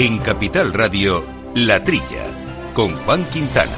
En Capital Radio, La Trilla, con Juan Quintana.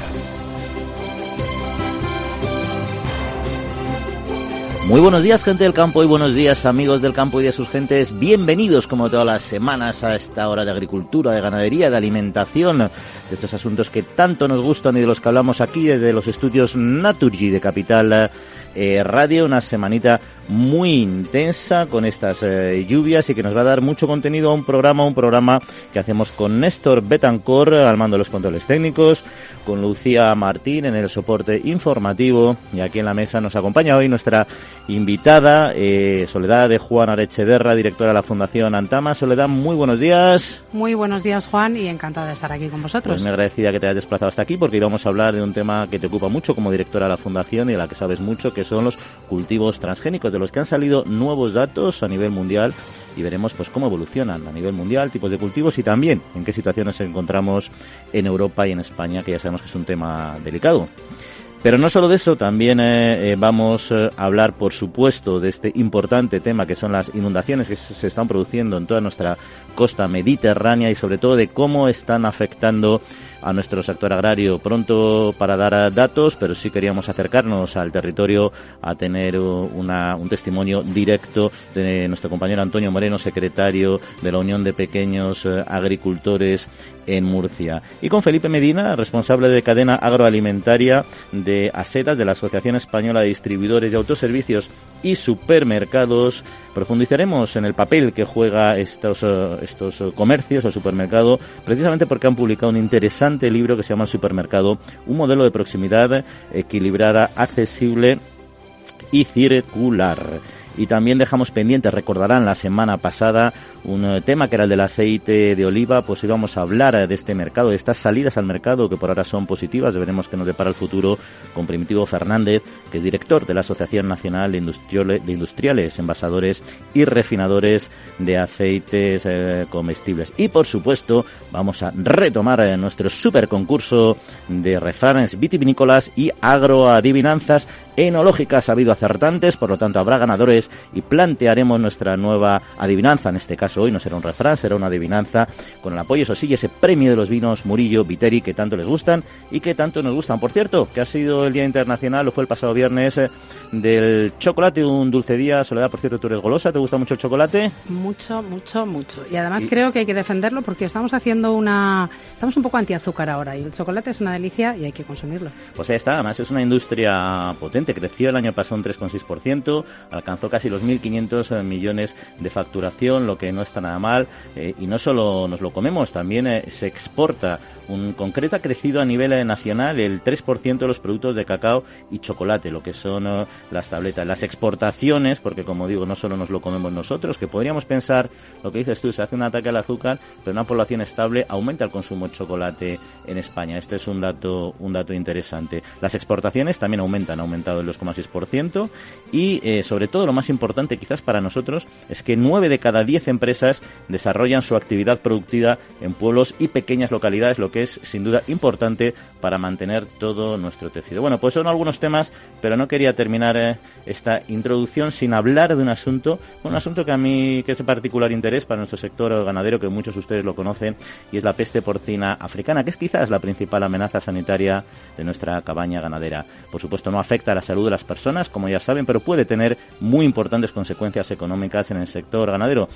Muy buenos días, gente del campo, y buenos días, amigos del campo y de sus gentes. Bienvenidos, como todas las semanas, a esta hora de agricultura, de ganadería, de alimentación, de estos asuntos que tanto nos gustan y de los que hablamos aquí desde los estudios Naturgy de Capital eh, Radio. Una semanita muy intensa con estas eh, lluvias y que nos va a dar mucho contenido a un programa, un programa que hacemos con Néstor Betancor al mando de los controles técnicos, con Lucía Martín en el soporte informativo y aquí en la mesa nos acompaña hoy nuestra invitada, eh, Soledad de Juan Arechederra, directora de la Fundación Antama. Soledad, muy buenos días. Muy buenos días, Juan, y encantada de estar aquí con vosotros. Pues me agradecida que te hayas desplazado hasta aquí porque íbamos a hablar de un tema que te ocupa mucho como directora de la Fundación y de la que sabes mucho, que son los cultivos transgénicos, de los que han salido nuevos datos a nivel mundial y veremos pues cómo evolucionan a nivel mundial, tipos de cultivos y también en qué situaciones nos encontramos en Europa y en España, que ya sabemos que es un tema delicado. Pero no solo de eso, también eh, eh, vamos eh, a hablar, por supuesto, de este importante tema que son las inundaciones que se están produciendo en toda nuestra costa mediterránea y sobre todo de cómo están afectando a nuestro sector agrario. Pronto para dar datos, pero sí queríamos acercarnos al territorio a tener una, un testimonio directo de nuestro compañero Antonio Moreno, secretario de la Unión de Pequeños Agricultores en Murcia. Y con Felipe Medina, responsable de cadena agroalimentaria de ASETAS, de la Asociación Española de Distribuidores de Autoservicios y Supermercados, profundizaremos en el papel que juega estos, estos comercios o supermercado, precisamente porque han publicado un interesante libro que se llama Supermercado, un modelo de proximidad equilibrada, accesible y circular. Y también dejamos pendiente, recordarán la semana pasada, un eh, tema que era el del aceite de oliva, pues íbamos a hablar eh, de este mercado, de estas salidas al mercado que por ahora son positivas, veremos que nos depara el futuro con Primitivo Fernández, que es director de la Asociación Nacional de Industriales, Envasadores y Refinadores de Aceites eh, Comestibles. Y por supuesto, vamos a retomar nuestro super concurso de refranes vitivinícolas y agroadivinanzas enológicas. Ha habido acertantes, por lo tanto habrá ganadores y plantearemos nuestra nueva adivinanza, en este caso hoy no será un refrán, será una adivinanza con el apoyo, eso sí, ese premio de los vinos Murillo, Viteri, que tanto les gustan y que tanto nos gustan. Por cierto, que ha sido el Día Internacional, o fue el pasado viernes, eh, del chocolate, un dulce día. Soledad, por cierto, tú eres golosa, ¿te gusta mucho el chocolate? Mucho, mucho, mucho. Y además creo que hay que defenderlo porque estamos haciendo una... Estamos un poco anti-azúcar ahora y el chocolate es una delicia y hay que consumirlo. Pues ahí está, además es una industria potente, creció el año pasado un 3,6%, alcanzó casi los 1.500 millones de facturación, lo que no está nada mal. Eh, y no solo nos lo comemos, también eh, se exporta. Un concreto ha crecido a nivel eh, nacional el 3% de los productos de cacao y chocolate, lo que son las tabletas. Las exportaciones, porque como digo, no solo nos lo comemos nosotros, que podríamos pensar, lo que dices tú, se hace un ataque al azúcar, pero una población estable aumenta el consumo de chocolate en España. Este es un dato, un dato interesante. Las exportaciones también aumentan, han aumentado el 2,6% y sobre todo lo más importante quizás para nosotros es que 9 de cada 10 empresas desarrollan su actividad productiva en pueblos y pequeñas localidades, lo que es sin duda importante para mantener todo nuestro tejido. Bueno, pues son algunos temas, pero no quería terminar eh, esta introducción sin hablar de un asunto, un asunto que a mí que es de particular interés para nuestro sector ganadero, que muchos de ustedes lo conocen, y es la peste porcina africana, que es quizás la principal amenaza sanitaria de nuestra cabaña ganadera. Por supuesto, no afecta a la salud de las personas, como ya saben, pero puede tener muy importantes consecuencias económicas en el sector ganadero.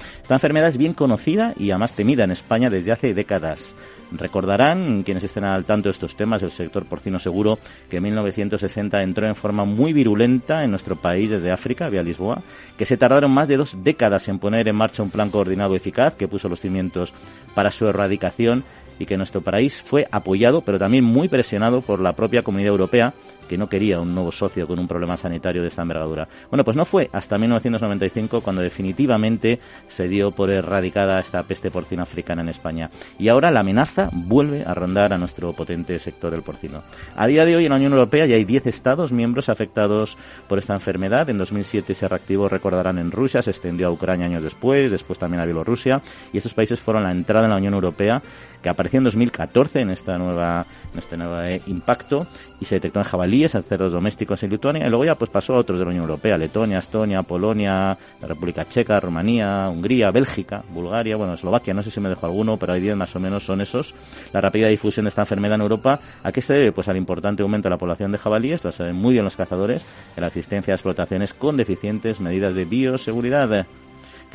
Enfermedad es bien conocida y además temida en España desde hace décadas. Recordarán, quienes estén al tanto de estos temas, del sector porcino seguro, que en 1960 entró en forma muy virulenta en nuestro país desde África, vía Lisboa, que se tardaron más de dos décadas en poner en marcha un plan coordinado eficaz que puso los cimientos para su erradicación y que nuestro país fue apoyado, pero también muy presionado por la propia Comunidad Europea, que no quería un nuevo socio con un problema sanitario de esta envergadura. Bueno, pues no fue hasta 1995 cuando definitivamente se dio por erradicada esta peste porcina africana en España. Y ahora la amenaza vuelve a rondar a nuestro potente sector del porcino. A día de hoy en la Unión Europea ya hay 10 Estados miembros afectados por esta enfermedad. En 2007 se reactivó, recordarán, en Rusia, se extendió a Ucrania años después, después también a Bielorrusia, y estos países fueron la entrada en la Unión Europea que apareció en 2014 en esta nueva en este nuevo eh, impacto y se detectó en jabalíes, en cerdos domésticos en Lituania, y luego ya pues pasó a otros de la Unión Europea, Letonia, Estonia, Polonia, la República Checa, Rumanía, Hungría, Bélgica, Bulgaria, bueno, Eslovaquia, no sé si me dejo alguno, pero hay 10 más o menos son esos. La rápida difusión de esta enfermedad en Europa, ¿a qué se debe? Pues al importante aumento de la población de jabalíes, lo saben muy bien los cazadores, en la existencia de explotaciones con deficientes medidas de bioseguridad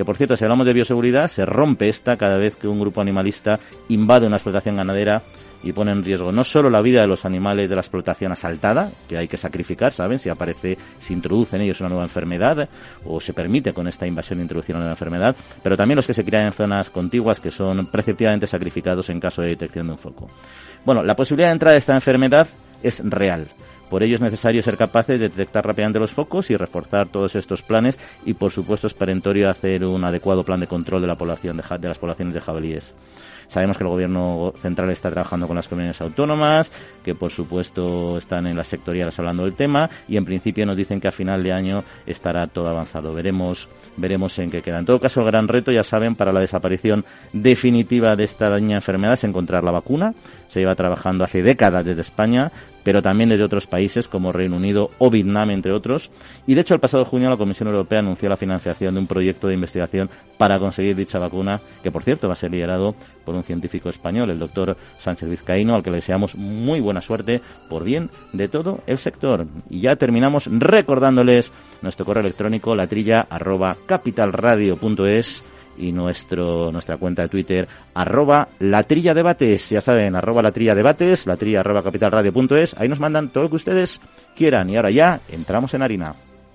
que por cierto, si hablamos de bioseguridad, se rompe esta cada vez que un grupo animalista invade una explotación ganadera y pone en riesgo no solo la vida de los animales de la explotación asaltada, que hay que sacrificar, ¿saben? Si aparece, si introduce en ellos una nueva enfermedad o se permite con esta invasión introducir una nueva enfermedad, pero también los que se crían en zonas contiguas que son preceptivamente sacrificados en caso de detección de un foco. Bueno, la posibilidad de entrada de esta enfermedad es real. Por ello es necesario ser capaces de detectar rápidamente los focos y reforzar todos estos planes y, por supuesto, es perentorio hacer un adecuado plan de control de la población de, de las poblaciones de jabalíes. Sabemos que el gobierno central está trabajando con las comunidades autónomas, que por supuesto están en las sectoriales hablando del tema y en principio nos dicen que a final de año estará todo avanzado. Veremos, veremos en qué queda. En todo caso, el gran reto, ya saben, para la desaparición definitiva de esta daña enfermedad es encontrar la vacuna. Se lleva trabajando hace décadas desde España, pero también desde otros países como Reino Unido o Vietnam, entre otros. Y de hecho, el pasado junio la Comisión Europea anunció la financiación de un proyecto de investigación para conseguir dicha vacuna, que por cierto va a ser liderado por un científico español, el doctor Sánchez Vizcaíno, al que le deseamos muy buena suerte por bien de todo el sector. Y ya terminamos recordándoles nuestro correo electrónico, la trilla arroba capitalradio.es y nuestro, nuestra cuenta de Twitter, arroba la trilla debates, ya saben, arroba la trilla debates, la trilla arroba capitalradio.es, ahí nos mandan todo lo que ustedes quieran. Y ahora ya entramos en harina.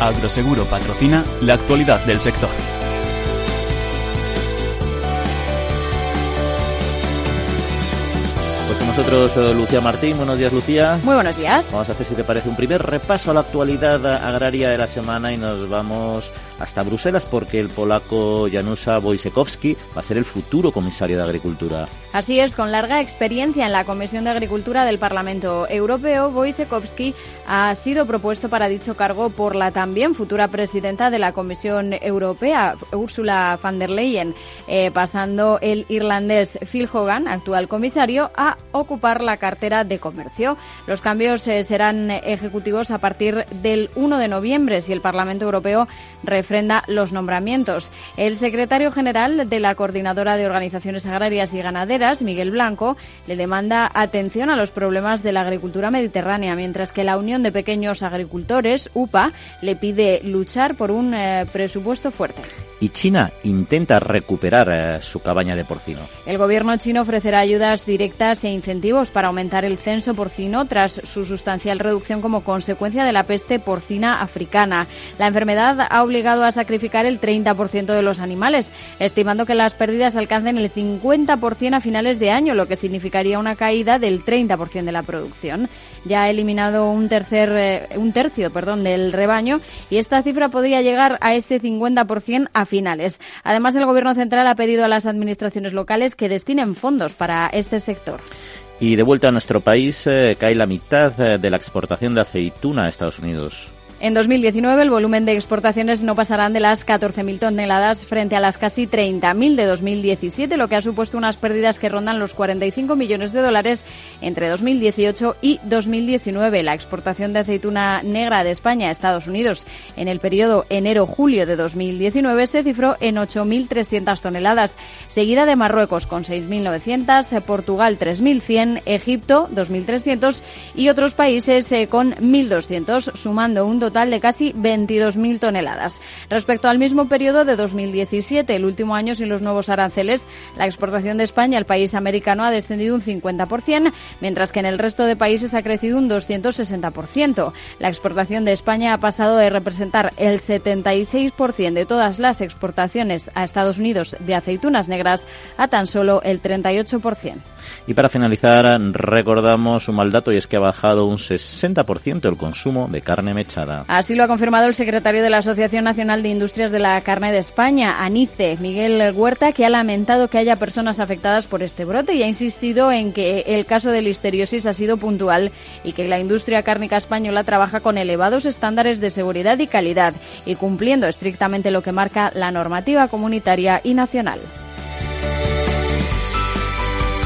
Agroseguro patrocina la actualidad del sector. Pues con nosotros eh, Lucía Martín. Buenos días, Lucía. Muy buenos días. Vamos a hacer, si te parece, un primer repaso a la actualidad agraria de la semana y nos vamos hasta Bruselas porque el polaco Janusa Wojciechowski va a ser el futuro comisario de Agricultura. Así es, con larga experiencia en la Comisión de Agricultura del Parlamento Europeo, Wojciechowski ha sido propuesto para dicho cargo por la también futura presidenta de la Comisión Europea, Ursula von der Leyen, eh, pasando el irlandés Phil Hogan, actual comisario, a ocupar la cartera de comercio. Los cambios eh, serán ejecutivos a partir del 1 de noviembre si el Parlamento Europeo refrenda los nombramientos. El secretario general de la Coordinadora de Organizaciones Agrarias y Ganaderas, Miguel Blanco, le demanda atención a los problemas de la agricultura mediterránea, mientras que la Unión de Pequeños Agricultores, UPA, le pide luchar por un eh, presupuesto fuerte y China intenta recuperar eh, su cabaña de porcino. El gobierno chino ofrecerá ayudas directas e incentivos para aumentar el censo porcino tras su sustancial reducción como consecuencia de la peste porcina africana. La enfermedad ha obligado a sacrificar el 30% de los animales, estimando que las pérdidas alcancen el 50% a finales de año, lo que significaría una caída del 30% de la producción. Ya ha eliminado un tercer eh, un tercio, perdón, del rebaño y esta cifra podría llegar a ese 50% a finales. Además, el Gobierno central ha pedido a las administraciones locales que destinen fondos para este sector. Y de vuelta a nuestro país, eh, cae la mitad eh, de la exportación de aceituna a Estados Unidos. En 2019 el volumen de exportaciones no pasarán de las 14.000 toneladas frente a las casi 30.000 de 2017, lo que ha supuesto unas pérdidas que rondan los 45 millones de dólares entre 2018 y 2019. La exportación de aceituna negra de España a Estados Unidos en el periodo enero-julio de 2019 se cifró en 8.300 toneladas, seguida de Marruecos con 6.900, Portugal 3.100, Egipto 2.300 y otros países eh, con 1.200, sumando un total de casi 22.000 toneladas. Respecto al mismo periodo de 2017, el último año sin los nuevos aranceles, la exportación de España al país americano ha descendido un 50%, mientras que en el resto de países ha crecido un 260%. La exportación de España ha pasado de representar el 76% de todas las exportaciones a Estados Unidos de aceitunas negras a tan solo el 38%. Y para finalizar, recordamos un mal dato y es que ha bajado un 60% el consumo de carne mechada. Así lo ha confirmado el secretario de la Asociación Nacional de Industrias de la Carne de España, ANICE, Miguel Huerta, que ha lamentado que haya personas afectadas por este brote y ha insistido en que el caso de listeriosis ha sido puntual y que la industria cárnica española trabaja con elevados estándares de seguridad y calidad y cumpliendo estrictamente lo que marca la normativa comunitaria y nacional.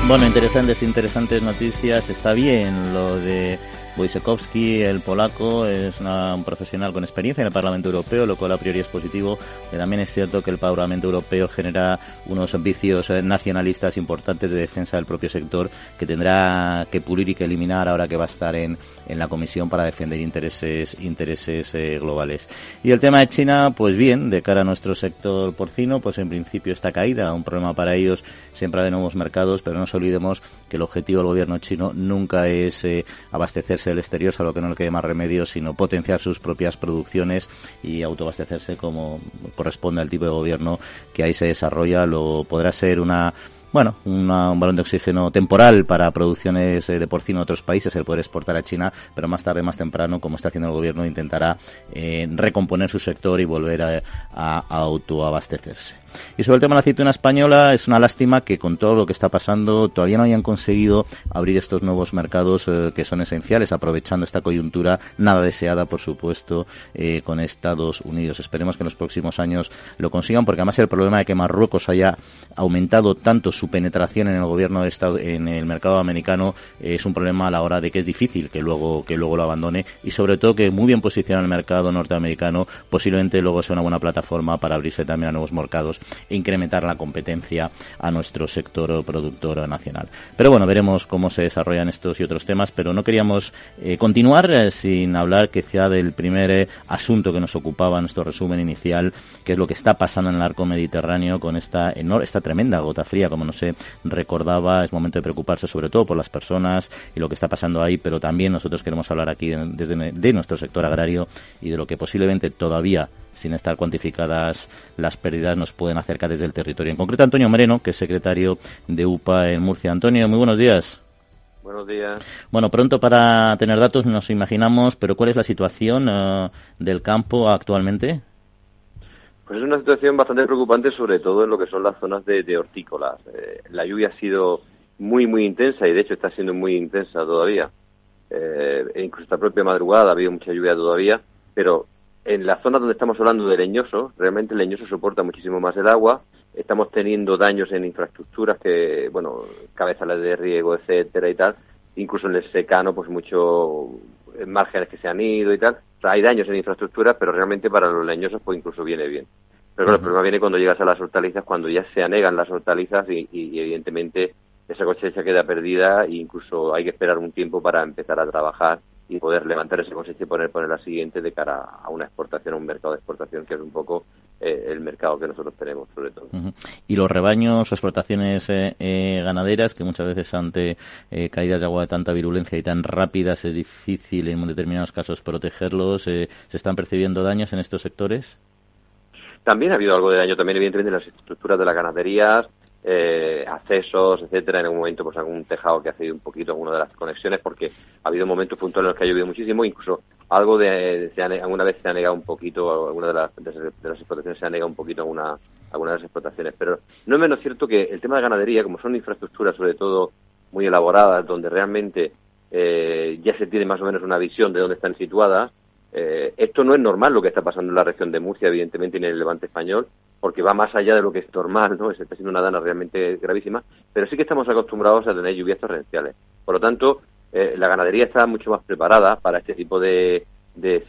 Bueno, interesantes, interesantes noticias. Está bien lo de Wojciechowski, el polaco, es un profesional con experiencia en el Parlamento Europeo, lo cual a priori es positivo. Pero también es cierto que el Parlamento Europeo genera unos vicios eh, nacionalistas importantes de defensa del propio sector que tendrá que pulir y que eliminar ahora que va a estar en, en la Comisión para defender intereses, intereses eh, globales. Y el tema de China, pues bien, de cara a nuestro sector porcino, pues en principio está caída, un problema para ellos, siempre de nuevos mercados, pero no nos olvidemos que el objetivo del gobierno chino nunca es eh, abastecerse del exterior, lo que no le quede más remedio, sino potenciar sus propias producciones y autoabastecerse como corresponde al tipo de gobierno que ahí se desarrolla. Lo podrá ser una bueno, un balón de oxígeno temporal para producciones eh, de porcino en otros países, el poder exportar a China, pero más tarde, más temprano, como está haciendo el gobierno, intentará eh, recomponer su sector y volver a autoabastecerse. Y sobre el tema de la aceituna española, es una lástima que con todo lo que está pasando todavía no hayan conseguido abrir estos nuevos mercados eh, que son esenciales, aprovechando esta coyuntura nada deseada, por supuesto, eh, con Estados Unidos. Esperemos que en los próximos años lo consigan, porque además el problema de que Marruecos haya aumentado tanto su penetración en el gobierno de Estado, en el mercado americano, eh, es un problema a la hora de que es difícil que luego, que luego lo abandone y sobre todo que muy bien posicionado el mercado norteamericano, posiblemente luego sea una buena plataforma para abrirse también a nuevos mercados incrementar la competencia a nuestro sector productor nacional. Pero bueno, veremos cómo se desarrollan estos y otros temas, pero no queríamos eh, continuar eh, sin hablar quizá del primer eh, asunto que nos ocupaba en nuestro resumen inicial, que es lo que está pasando en el arco mediterráneo con esta, esta tremenda gota fría, como no se recordaba, es momento de preocuparse sobre todo por las personas y lo que está pasando ahí, pero también nosotros queremos hablar aquí desde de nuestro sector agrario y de lo que posiblemente todavía sin estar cuantificadas las pérdidas, nos pueden acercar desde el territorio. En concreto, Antonio Moreno, que es secretario de UPA en Murcia. Antonio, muy buenos días. Buenos días. Bueno, pronto para tener datos nos imaginamos, pero ¿cuál es la situación eh, del campo actualmente? Pues es una situación bastante preocupante, sobre todo en lo que son las zonas de, hortícolas. Eh, la lluvia ha sido muy, muy intensa y de hecho está siendo muy intensa todavía. Eh, e incluso esta propia madrugada ha habido mucha lluvia todavía, pero en la zona donde estamos hablando de leñoso, realmente el leñoso soporta muchísimo más el agua. Estamos teniendo daños en infraestructuras que, bueno, cabezales de riego, etcétera y tal. Incluso en el secano, pues muchos márgenes que se han ido y tal. O sea, hay daños en infraestructuras, pero realmente para los leñosos, pues incluso viene bien. Pero el problema viene cuando llegas a las hortalizas, cuando ya se anegan las hortalizas y, y evidentemente esa cosecha queda perdida e incluso hay que esperar un tiempo para empezar a trabajar y poder levantar ese cosecha y poner, la siguiente de cara a una exportación, a un mercado de exportación que es un poco eh, el mercado que nosotros tenemos sobre todo. Y los rebaños o explotaciones eh, eh, ganaderas que muchas veces ante caídas de agua de tanta virulencia y tan rápidas es difícil en determinados casos protegerlos, ¿se están percibiendo daños en estos sectores? También ha habido algo de daño también evidentemente en las estructuras de las ganaderías, eh, accesos, etcétera, en algún momento pues algún tejado que ha cedido un poquito alguna de las conexiones porque ha habido momentos puntuales en los que ha llovido muchísimo, incluso algo de, alguna vez se ha negado un poquito, alguna de las, de, las explotaciones se ha negado un poquito alguna, alguna de las explotaciones, pero no es menos cierto que el tema de ganadería, como son infraestructuras sobre todo muy elaboradas, donde realmente eh, ya se tiene más o menos una visión de dónde están situadas, eh, esto no es normal lo que está pasando en la región de Murcia, evidentemente, y en el Levante español, porque va más allá de lo que es normal, ¿no? Se está siendo una dana realmente gravísima, pero sí que estamos acostumbrados a tener lluvias torrenciales. Por lo tanto, eh, la ganadería está mucho más preparada para este tipo de,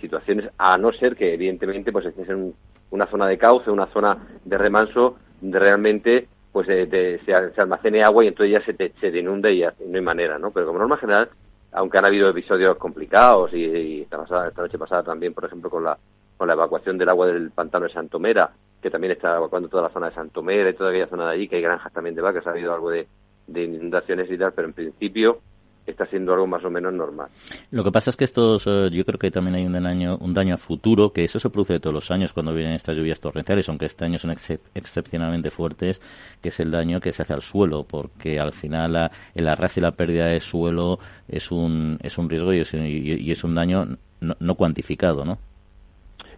situaciones, a no ser que, evidentemente, pues estés en una zona de cauce, una zona de remanso, donde realmente pues se, almacene agua y entonces ya se te, se inunda y, no hay manera, ¿no? Pero como norma general, aunque han habido episodios complicados y, esta, esta noche pasada también, por ejemplo, con la, con la evacuación del agua del pantano de Santomera, que también está evacuando toda la zona de Santomera y toda aquella zona de allí, que hay granjas también de vacas, ha habido algo de, de inundaciones y tal, pero en principio está siendo algo más o menos normal. Lo que pasa es que estos, eh, yo creo que también hay un daño, un daño a futuro, que eso se produce todos los años cuando vienen estas lluvias torrenciales, aunque este año son excepcionalmente fuertes, que es el daño que se hace al suelo, porque al final el arrastre y la pérdida de suelo es un, es un riesgo y es, un daño no, cuantificado, ¿no?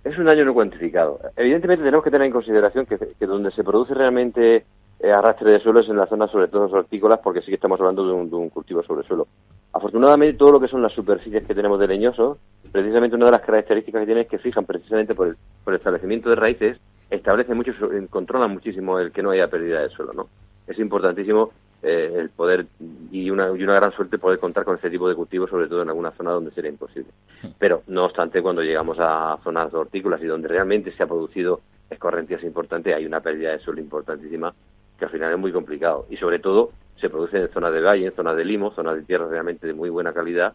Es un daño no cuantificado. Evidentemente tenemos que tener en consideración que, que donde se produce realmente eh, arrastre de suelo es en la zona sobre todo hortícolas porque sí que estamos hablando de un, cultivo sobre suelo. Afortunadamente todo lo que son las superficies que tenemos de leñosos, precisamente una de las características que tiene es que fijan precisamente por el, por el establecimiento de raíces, establece mucho, controlan muchísimo el que no haya pérdida de suelo, ¿no? Es importantísimo eh, el poder y una, y una gran suerte poder contar con este tipo de cultivos, sobre todo en alguna zona donde sería imposible. Pero, no obstante, cuando llegamos a zonas de hortícolas y donde realmente se ha producido escorrentías importantes, hay una pérdida de suelo importantísima que al final es muy complicado. Y sobre todo se produce en zonas de valle, en zonas de limo, zonas de tierra realmente de muy buena calidad,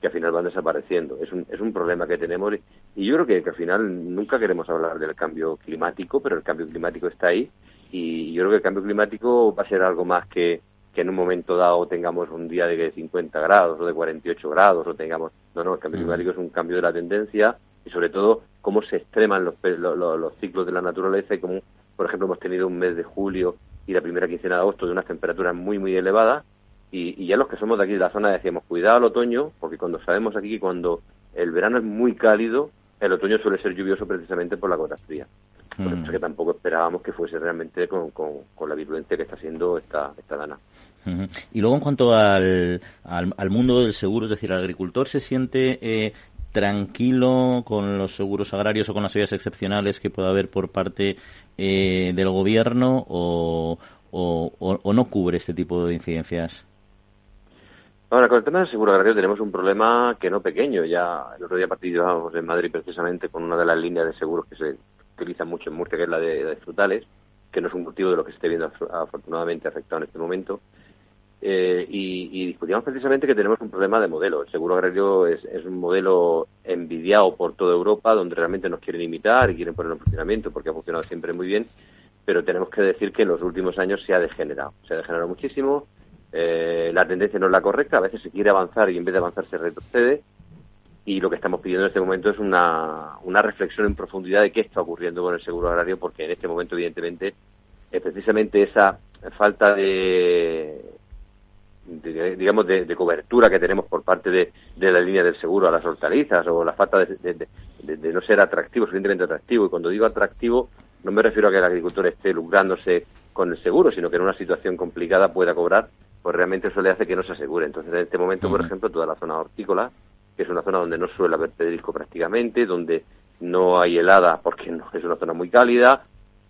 que al final van desapareciendo. Es un, es un problema que tenemos y yo creo que, que al final nunca queremos hablar del cambio climático, pero el cambio climático está ahí y yo creo que el cambio climático va a ser algo más que, que en un momento dado tengamos un día de 50 grados o de 48 grados o tengamos... No, no, el cambio mm. climático es un cambio de la tendencia y sobre todo cómo se extreman los, los, los ciclos de la naturaleza y cómo, por ejemplo, hemos tenido un mes de julio y la primera quincena de agosto de unas temperaturas muy, muy elevadas. Y, ya los que somos de aquí de la zona decíamos, cuidado al otoño, porque cuando sabemos aquí que cuando el verano es muy cálido, el otoño suele ser lluvioso precisamente por la gota fría. Por eso es mm. que tampoco esperábamos que fuese realmente con, con, la virulencia que está haciendo esta, esta dana. Y luego en cuanto al, al, mundo del seguro, es decir, el agricultor se siente eh, tranquilo con los seguros agrarios o con las ayudas excepcionales que pueda haber por parte eh, del gobierno o, o, no cubre este tipo de incidencias? Ahora, con el tema del seguro agrario tenemos un problema que no pequeño. Ya el otro día participábamos en Madrid precisamente con una de las líneas de seguros que se utiliza mucho en Murcia, que es la de, frutales, que no es un cultivo de lo que se esté viendo afortunadamente afectado en este momento. Eh, y, discutíamos precisamente que tenemos un problema de modelo. El seguro agrario es, un modelo envidiado por toda Europa, donde realmente nos quieren imitar y quieren poner en funcionamiento porque ha funcionado siempre muy bien, pero tenemos que decir que en los últimos años se ha degenerado. Se ha degenerado muchísimo, eh, la tendencia no es la correcta, a veces se quiere avanzar y en vez de avanzar se retrocede. Y lo que estamos pidiendo en este momento es una, una reflexión en profundidad de qué está ocurriendo con el seguro agrario, porque en este momento, evidentemente, es precisamente esa falta de digamos, de, cobertura que tenemos por parte de, la línea del seguro a las hortalizas o la falta de, no ser atractivo, suficientemente atractivo. Y cuando digo atractivo, no me refiero a que el agricultor esté lucrándose con el seguro, sino que en una situación complicada pueda cobrar, pues realmente eso le hace que no se asegure. Entonces, en este momento, por ejemplo, toda la zona hortícola, que es una zona donde no suele haber pedrisco prácticamente, donde no hay helada porque no, es una zona muy cálida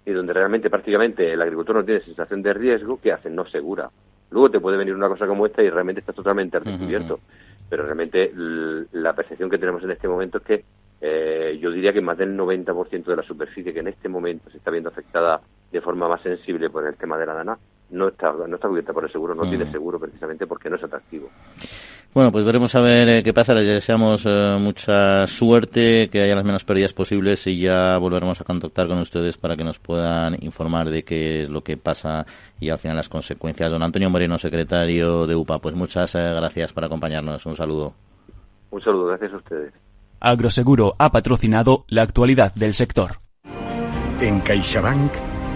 y donde realmente prácticamente el agricultor no tiene sensación de riesgo, ¿qué hace? No segura. Luego te puede venir una cosa como esta y realmente estás totalmente descubierto. Pero realmente la percepción que tenemos en este momento es que eh, yo diría que más del 90% de la superficie que en este momento se está viendo afectada de forma más sensible por el tema de la dana no está, no está cubierta por el seguro, no tiene seguro precisamente porque no es atractivo. Bueno, pues veremos a ver eh, qué pasa. Les deseamos eh, mucha suerte, que haya las menos pérdidas posibles y ya volveremos a contactar con ustedes para que nos puedan informar de qué es lo que pasa y al final las consecuencias. Don Antonio Moreno, secretario de UPA, pues muchas eh, gracias por acompañarnos. Un saludo. Un saludo, gracias a ustedes. Agroseguro ha patrocinado la actualidad del sector. En CaixaBank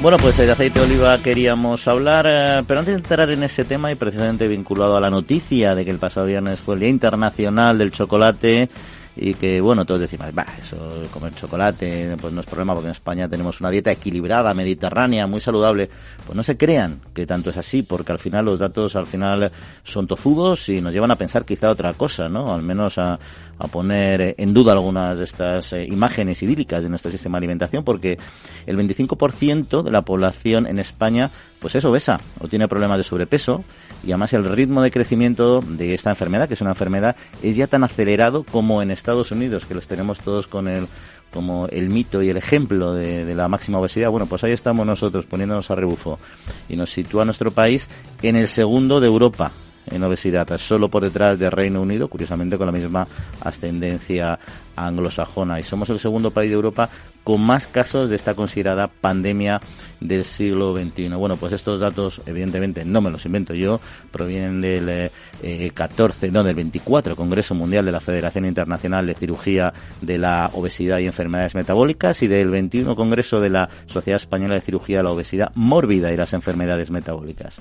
Bueno, pues de aceite de oliva queríamos hablar, eh, pero antes de entrar en ese tema y precisamente vinculado a la noticia de que el pasado viernes fue el Día Internacional del Chocolate, y que, bueno, todos decimos, va, eso, comer chocolate, pues no es problema porque en España tenemos una dieta equilibrada, mediterránea, muy saludable. Pues no se crean que tanto es así, porque al final los datos al final son tozudos y nos llevan a pensar quizá otra cosa, ¿no? Al menos a, a poner en duda algunas de estas eh, imágenes idílicas de nuestro sistema de alimentación, porque el 25% de la población en España pues es obesa o tiene problemas de sobrepeso y además el ritmo de crecimiento de esta enfermedad, que es una enfermedad, es ya tan acelerado como en Estados Unidos, que los tenemos todos con el como el mito y el ejemplo de, la máxima obesidad, bueno, pues ahí estamos nosotros poniéndonos a rebufo y nos sitúa nuestro país en el segundo de Europa en obesidad, solo por detrás del Reino Unido, curiosamente con la misma ascendencia anglosajona. Y somos el segundo país de Europa con más casos de esta considerada pandemia del siglo XXI. Bueno, pues estos datos, evidentemente, no me los invento yo, provienen del eh, 14, no, del 24 Congreso Mundial de la Federación Internacional de Cirugía de la Obesidad y Enfermedades Metabólicas y del 21 Congreso de la Sociedad Española de Cirugía de la Obesidad Mórbida y las Enfermedades Metabólicas.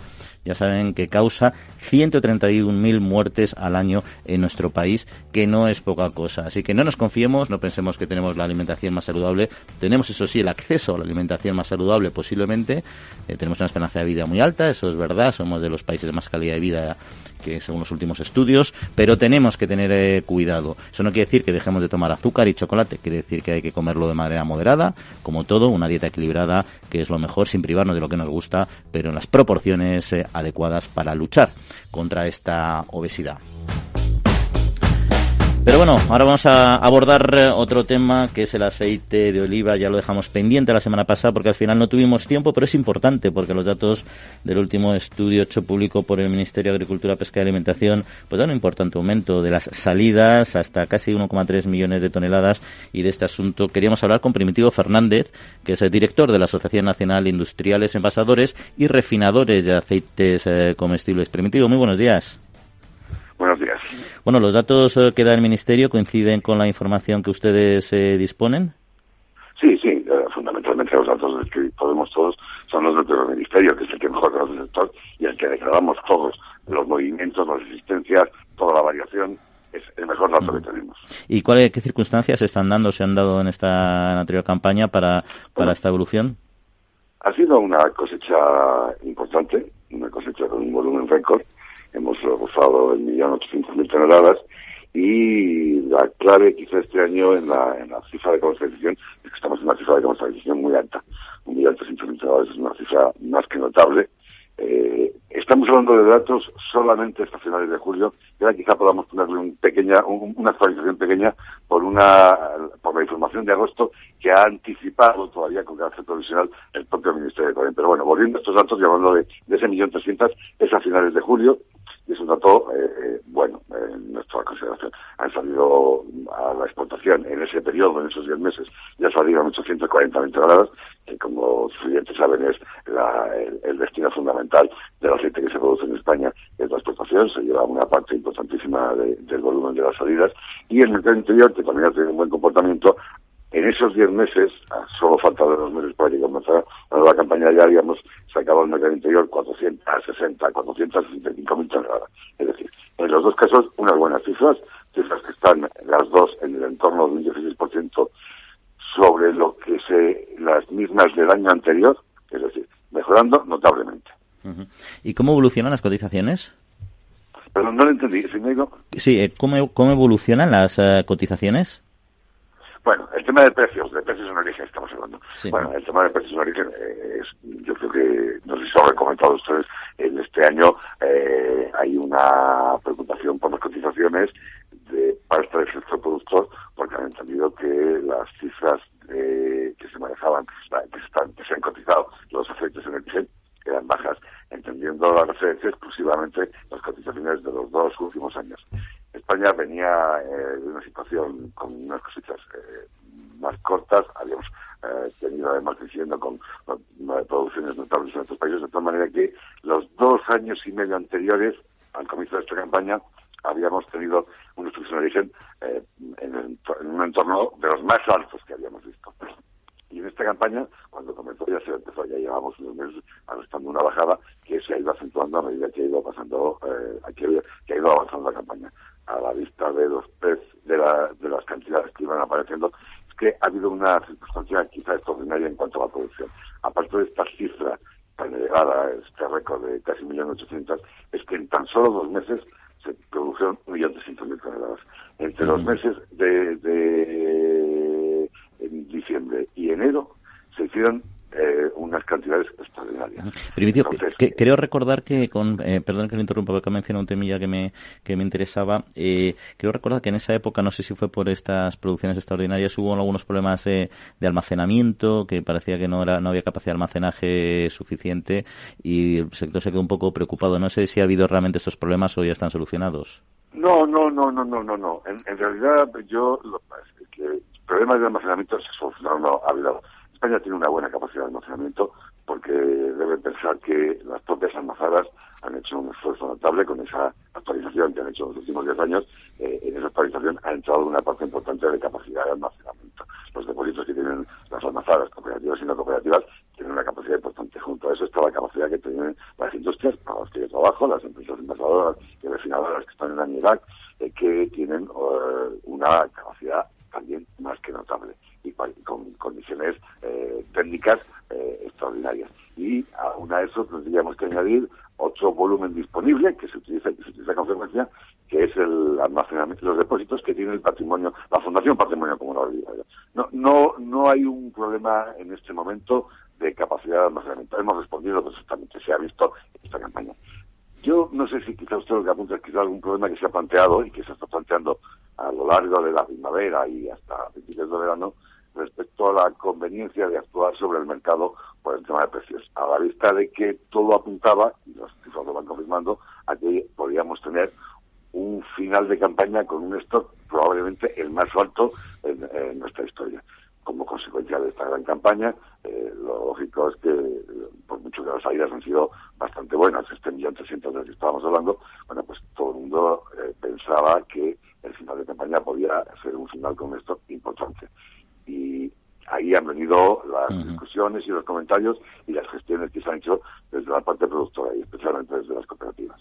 Ya saben que causa 131.000 muertes al año en nuestro país, que no es poca cosa. Así que no nos confiemos, no pensemos que tenemos la alimentación más saludable. Tenemos, eso sí, el acceso a la alimentación más saludable posiblemente. Eh, tenemos una esperanza de vida muy alta, eso es verdad. Somos de los países de más calidad de vida que según los últimos estudios, pero tenemos que tener eh, cuidado. Eso no quiere decir que dejemos de tomar azúcar y chocolate, quiere decir que hay que comerlo de manera moderada, como todo, una dieta equilibrada, que es lo mejor, sin privarnos de lo que nos gusta, pero en las proporciones eh, adecuadas para luchar contra esta obesidad. Pero bueno, ahora vamos a abordar eh, otro tema que es el aceite de oliva. Ya lo dejamos pendiente la semana pasada porque al final no tuvimos tiempo, pero es importante porque los datos del último estudio hecho público por el Ministerio de Agricultura, Pesca y Alimentación pues dan un importante aumento de las salidas hasta casi 1,3 millones de toneladas. Y de este asunto queríamos hablar con Primitivo Fernández, que es el director de la Asociación Nacional de Industriales, Envasadores y Refinadores de Aceites eh, Comestibles. Primitivo, muy buenos días. Buenos días. Bueno, ¿los datos que da el Ministerio coinciden con la información que ustedes eh, disponen? Sí, sí, eh, fundamentalmente los datos que podemos todos son los datos del Ministerio, que es el que mejor conoce el sector y el que declaramos todos, los movimientos, las existencias, toda la variación, es el mejor dato que tenemos. ¿Y cuáles, qué circunstancias se están dando, se han dado en esta en anterior campaña para, para esta evolución? Ha sido una cosecha importante, una cosecha con un volumen récord, hemos rozado el millón ochocientos mil toneladas y la clave quizá este año en la, en la cifra de comercialización es que estamos en una cifra de comercialización muy alta. Un millón trescientos mil toneladas es una cifra más que notable. Eh, estamos hablando de datos solamente hasta finales de julio y ahora quizá podamos ponerle un pequeña, un, una actualización pequeña por una por la información de agosto que ha anticipado todavía con carácter provisional el propio Ministerio de Economía. Pero bueno, volviendo a estos datos y hablando de, de ese millón trescientos, es a finales de julio y es un dato eh, bueno en nuestra consideración. Han salido a la exportación en ese periodo, en esos 10 meses, ya salieron 840.000 toneladas, que como sus clientes saben es el, destino fundamental del aceite que se produce en España, es la exportación, se lleva una parte importantísima de, del volumen de las salidas, y el mercado interior, que también ha tenido un buen comportamiento, en esos 10 meses, solo falta de dos meses para que comenzara la nueva campaña, ya habíamos sacado al mercado interior 460, 465 mil toneladas. Es decir, en los dos casos, unas buenas cifras, cifras que están las dos en el entorno de un 16% sobre lo que se, las mismas del año anterior, es decir, mejorando notablemente. ¿Y cómo evolucionan las cotizaciones? Perdón, no lo entendí, ¿sí me digo? Sí, eh, ¿cómo, ¿cómo evolucionan las uh, cotizaciones? Bueno, el tema de precios, de precios en origen estamos hablando. Sí. Bueno, el tema de precios en origen eh, es, yo creo que, no sé si lo han comentado ustedes, en este año eh, hay una preocupación por las cotizaciones de parte del sector productor, porque han entendido que las cifras de, que se manejaban, que, están, que se han cotizado los efectos en origen, eran bajas, entendiendo la referencia exclusivamente las cotizaciones de los dos últimos años. España venía eh, de una situación con unas cosechas eh, más cortas, habíamos eh, tenido además creciendo con, producciones notables en otros países, de tal manera que los dos años y medio anteriores al comienzo de esta campaña habíamos tenido una instrucción de origen en, el, en, un entorno de los más altos que habíamos visto. Y en esta campaña, cuando comenzó ya se empezó, ya llevamos unos meses arrestando una bajada que se ha ido acentuando a medida que ha ido pasando, eh, que, ha ido avanzando la campaña. A la vista de los pez, de, de las cantidades que iban apareciendo, es que ha habido una circunstancia quizá extraordinaria en cuanto a la producción. Aparte de esta cifra tan elevada, este récord de casi 1.800.000, es que en tan solo dos meses se produjeron 1.300.000 toneladas. Entre los meses de, de diciembre y enero se hicieron eh, unas cantidades extraordinarias. Primicio, creo recordar que, con, eh, perdón que le interrumpa porque ha mencionado un temilla que me, que me interesaba, eh, creo recordar que en esa época, no sé si fue por estas producciones extraordinarias, hubo algunos problemas de, almacenamiento, que parecía que no, era, no había capacidad de almacenaje suficiente y el sector se quedó un poco preocupado. No sé si ha habido realmente estos problemas o ya están solucionados. No, no, no, no, no, no, no. En, realidad, yo, lo, que problemas de almacenamiento se solucionaron, habido España tiene una buena capacidad de almacenamiento porque debe pensar que las propias almazadas han hecho un esfuerzo notable con esa actualización que han hecho en los últimos 10 años. Eh, en esa actualización ha entrado una parte importante de capacidad de almacenamiento. Los depósitos que tienen las almazadas, cooperativas y no cooperativas, tienen una capacidad importante. Junto a eso está la capacidad que tienen las industrias, para las que yo trabajo, las empresas envasadoras y refinadoras que están en la NIRAC, eh, que tienen eh, una capacidad también más que notable y con condiciones eh, técnicas eh, extraordinarias. Y a una de eso tendríamos que añadir otro volumen disponible que se utiliza, que se utiliza con frecuencia, que es el almacenamiento, los depósitos que tiene el patrimonio, la Fundación Patrimonio Comunal. No, no, no hay un problema en este momento de capacidad de almacenamiento. Hemos respondido perfectamente, se ha visto en esta campaña. Yo no sé si quizá usted lo que apunta es quizá algún problema que se ha planteado y que se está planteando a lo largo de la primavera y hasta principios de verano respecto a la conveniencia de actuar sobre el mercado por el tema de precios, a la vista de que todo apuntaba, y los cifras lo van confirmando, a que podríamos tener un final de campaña con un stock probablemente el más alto en, nuestra historia. Como consecuencia de esta gran campaña, eh, lo lógico es que, por mucho que las salidas han sido bastante buenas, este millón trescientos del que estábamos hablando, bueno, pues todo el mundo eh, pensaba que el final de campaña podía ser un final con stock importante ahí han venido las discusiones y los comentarios y las gestiones que se han hecho desde la parte productora y especialmente desde las cooperativas.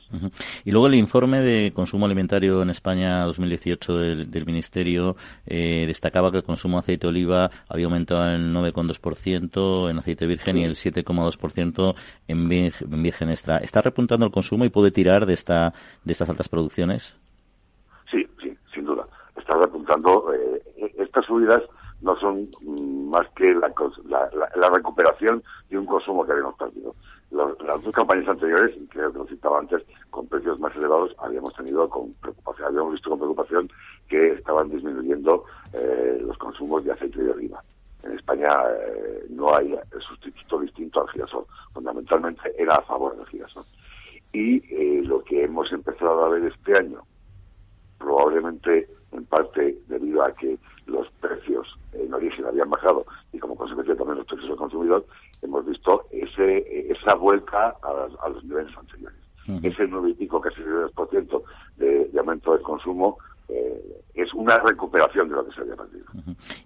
Y luego el informe de consumo alimentario en España 2018 del, Ministerio eh, destacaba que el consumo de aceite de oliva había aumentado en 9,2% en aceite virgen y el 7,2% en, en virgen extra. ¿Está repuntando el consumo y puede tirar de, esta, de estas altas producciones? Sí, sí, sin duda. Está repuntando. Eh, estas subidas no son más que la, la, recuperación de un consumo que habíamos perdido. las dos campañas anteriores, creo que lo citaba antes, con precios más elevados, habíamos tenido con preocupación, habíamos visto con preocupación que estaban disminuyendo eh, los consumos de aceite de oliva. En España eh, no hay sustituto distinto al girasol. Fundamentalmente era a favor del girasol. Y eh, lo que hemos empezado a ver este año, probablemente en parte debido a que los precios en origen habían bajado y como consecuencia también los precios del consumidor, hemos visto ese, esa vuelta a, los niveles anteriores. Ese 9 y pico, casi el 10% de, de aumento del consumo eh, es una recuperación de lo que se había perdido.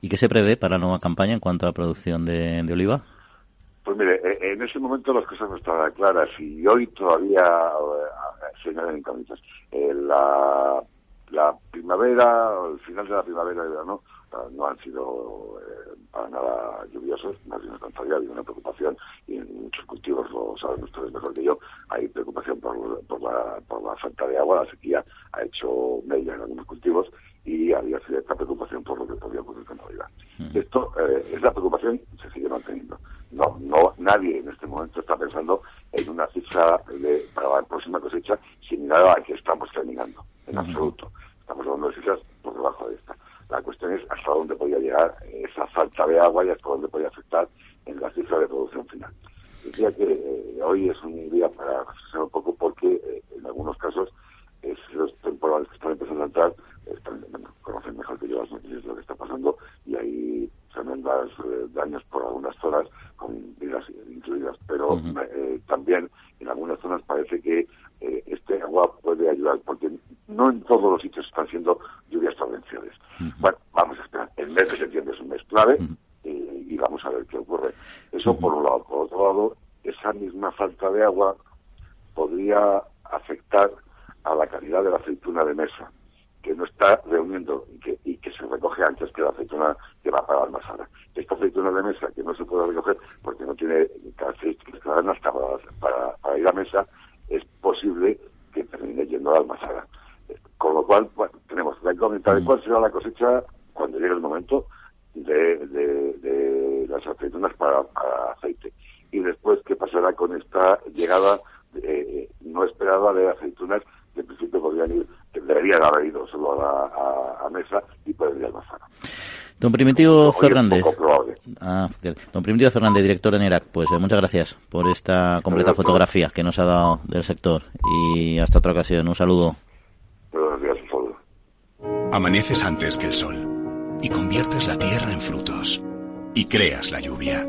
¿Y qué se prevé para la nueva campaña en cuanto a la producción de, oliva? Pues mire, eh, en ese momento las cosas no estaban claras y hoy todavía eh, se añaden incógnitas. la la primavera, el final de la primavera y verano, no han sido eh, para nada lluviosos, más bien al contrario, hay una preocupación, y en muchos cultivos, lo saben ustedes mejor que yo, hay preocupación por, por, la, por la falta de agua, la sequía ha hecho mella en algunos cultivos, y había cierta preocupación por lo que podía ocurrir con Navidad. Esto, eh, es la preocupación, se sigue manteniendo. No, no, nadie en este momento está pensando en una cifra de, para la próxima cosecha similar a la que estamos terminando, en absoluto. Estamos hablando de cifras por debajo de esta. La cuestión es hasta dónde podía llegar esa falta de agua y hasta dónde podía afectar en la cifra de producción final. Decía que eh, hoy es un día para reflexionar un poco porque eh, en algunos casos los temporales que están empezando a entrar están, conocen mejor que yo las noticias de lo que está pasando y hay tremendas eh, daños por algunas zonas con vidas incluidas, pero también en algunas zonas parece que este agua puede ayudar porque no en todos los sitios están siendo lluvias torrenciales. Bueno, vamos a esperar. El mes de septiembre es un mes clave y, vamos a ver qué ocurre. Eso por un lado. Por otro lado, esa misma falta de agua podría afectar a la calidad de la aceituna de mesa, que no está reuniendo y que, y que se recoge antes que la aceituna que va para la almazara. Esta aceituna de mesa que no se puede recoger porque no tiene características para, para, para ir a mesa, es posible que termine yendo a la almazara. Con lo cual, bueno, tenemos que comentar de cuál será la cosecha cuando llegue el momento de, de, las aceitunas para, aceite. Y después, ¿qué pasará con esta llegada eh, no esperada de aceitunas que en principio podrían ir, deberían haber ido solo a, a, mesa y podrían ir al Don Primitivo Fernández. Ah, don Primitivo Fernández, director de NERAC, pues eh, muchas gracias por esta completa fotografía que nos ha dado del sector. Y hasta otra ocasión, un saludo. Amaneces antes que el sol y conviertes la tierra en frutos y creas la lluvia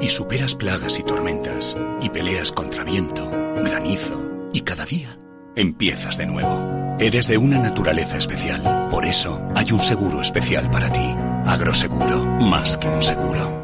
y superas plagas y tormentas y peleas contra viento, granizo y cada día empiezas de nuevo. Eres de una naturaleza especial, por eso hay un seguro especial para ti. Agroseguro, más que un seguro.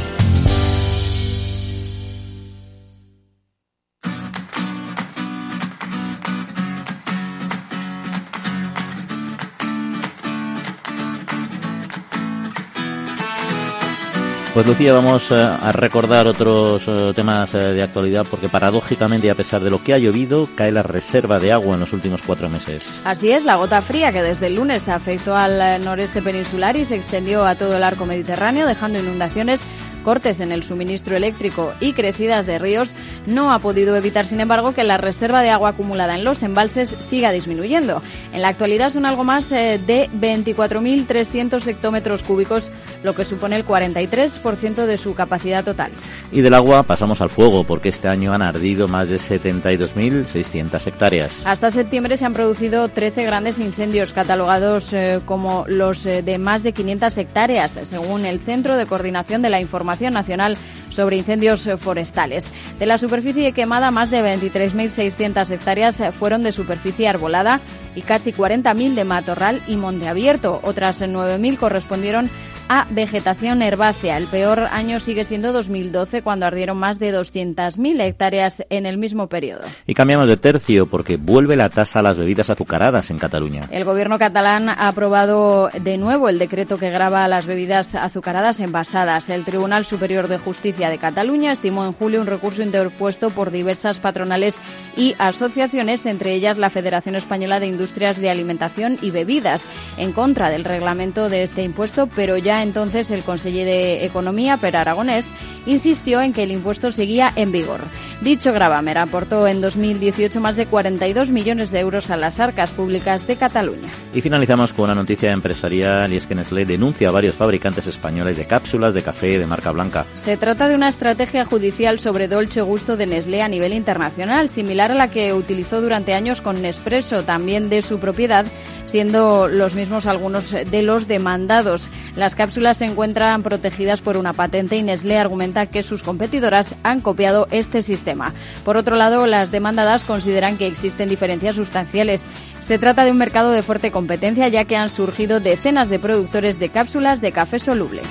Pues Lucía, vamos eh, a recordar otros eh, temas eh, de actualidad porque paradójicamente a pesar de lo que ha llovido, cae la reserva de agua en los últimos cuatro meses. Así es, la gota fría que desde el lunes afectó al noreste peninsular y se extendió a todo el arco mediterráneo, dejando inundaciones cortes en el suministro eléctrico y crecidas de ríos, no ha podido evitar, sin embargo, que la reserva de agua acumulada en los embalses siga disminuyendo. En la actualidad son algo más eh, de 24.300 hectómetros cúbicos, lo que supone el 43% de su capacidad total. Y del agua pasamos al fuego, porque este año han ardido más de 72.600 hectáreas. Hasta septiembre se han producido 13 grandes incendios catalogados eh, como los eh, de más de 500 hectáreas, según el Centro de Coordinación de la Información Nacional sobre Incendios Forestales. De la superficie quemada, más de 23.600 hectáreas fueron de superficie arbolada y casi 40.000 de matorral y monte abierto. Otras 9.000 correspondieron a vegetación herbácea. El peor año sigue siendo 2012, cuando ardieron más de 200.000 hectáreas en el mismo periodo. Y cambiamos de tercio porque vuelve la tasa a las bebidas azucaradas en Cataluña. El gobierno catalán ha aprobado de nuevo el decreto que graba las bebidas azucaradas envasadas. El Tribunal Superior de Justicia de Cataluña estimó en julio un recurso interpuesto por diversas patronales y asociaciones, entre ellas la Federación Española de Industrias de Alimentación y Bebidas, en contra del reglamento de este impuesto, pero ya entonces el conseller de Economía, Per Aragonés, insistió en que el impuesto seguía en vigor. Dicho gravamer aportó en 2018 más de 42 millones de euros a las arcas públicas de Cataluña. Y finalizamos con una noticia empresarial y es que Nestlé denuncia a varios fabricantes españoles de cápsulas de café de marca blanca. Se trata de una estrategia judicial sobre dolce gusto de Nestlé a nivel internacional, similar a la que utilizó durante años con Nespresso, también de su propiedad, siendo los mismos algunos de los demandados. Las cápsulas se encuentran protegidas por una patente y Nestlé argumenta que sus competidoras han copiado este sistema. Por otro lado, las demandadas consideran que existen diferencias sustanciales. Se trata de un mercado de fuerte competencia ya que han surgido decenas de productores de cápsulas de café soluble.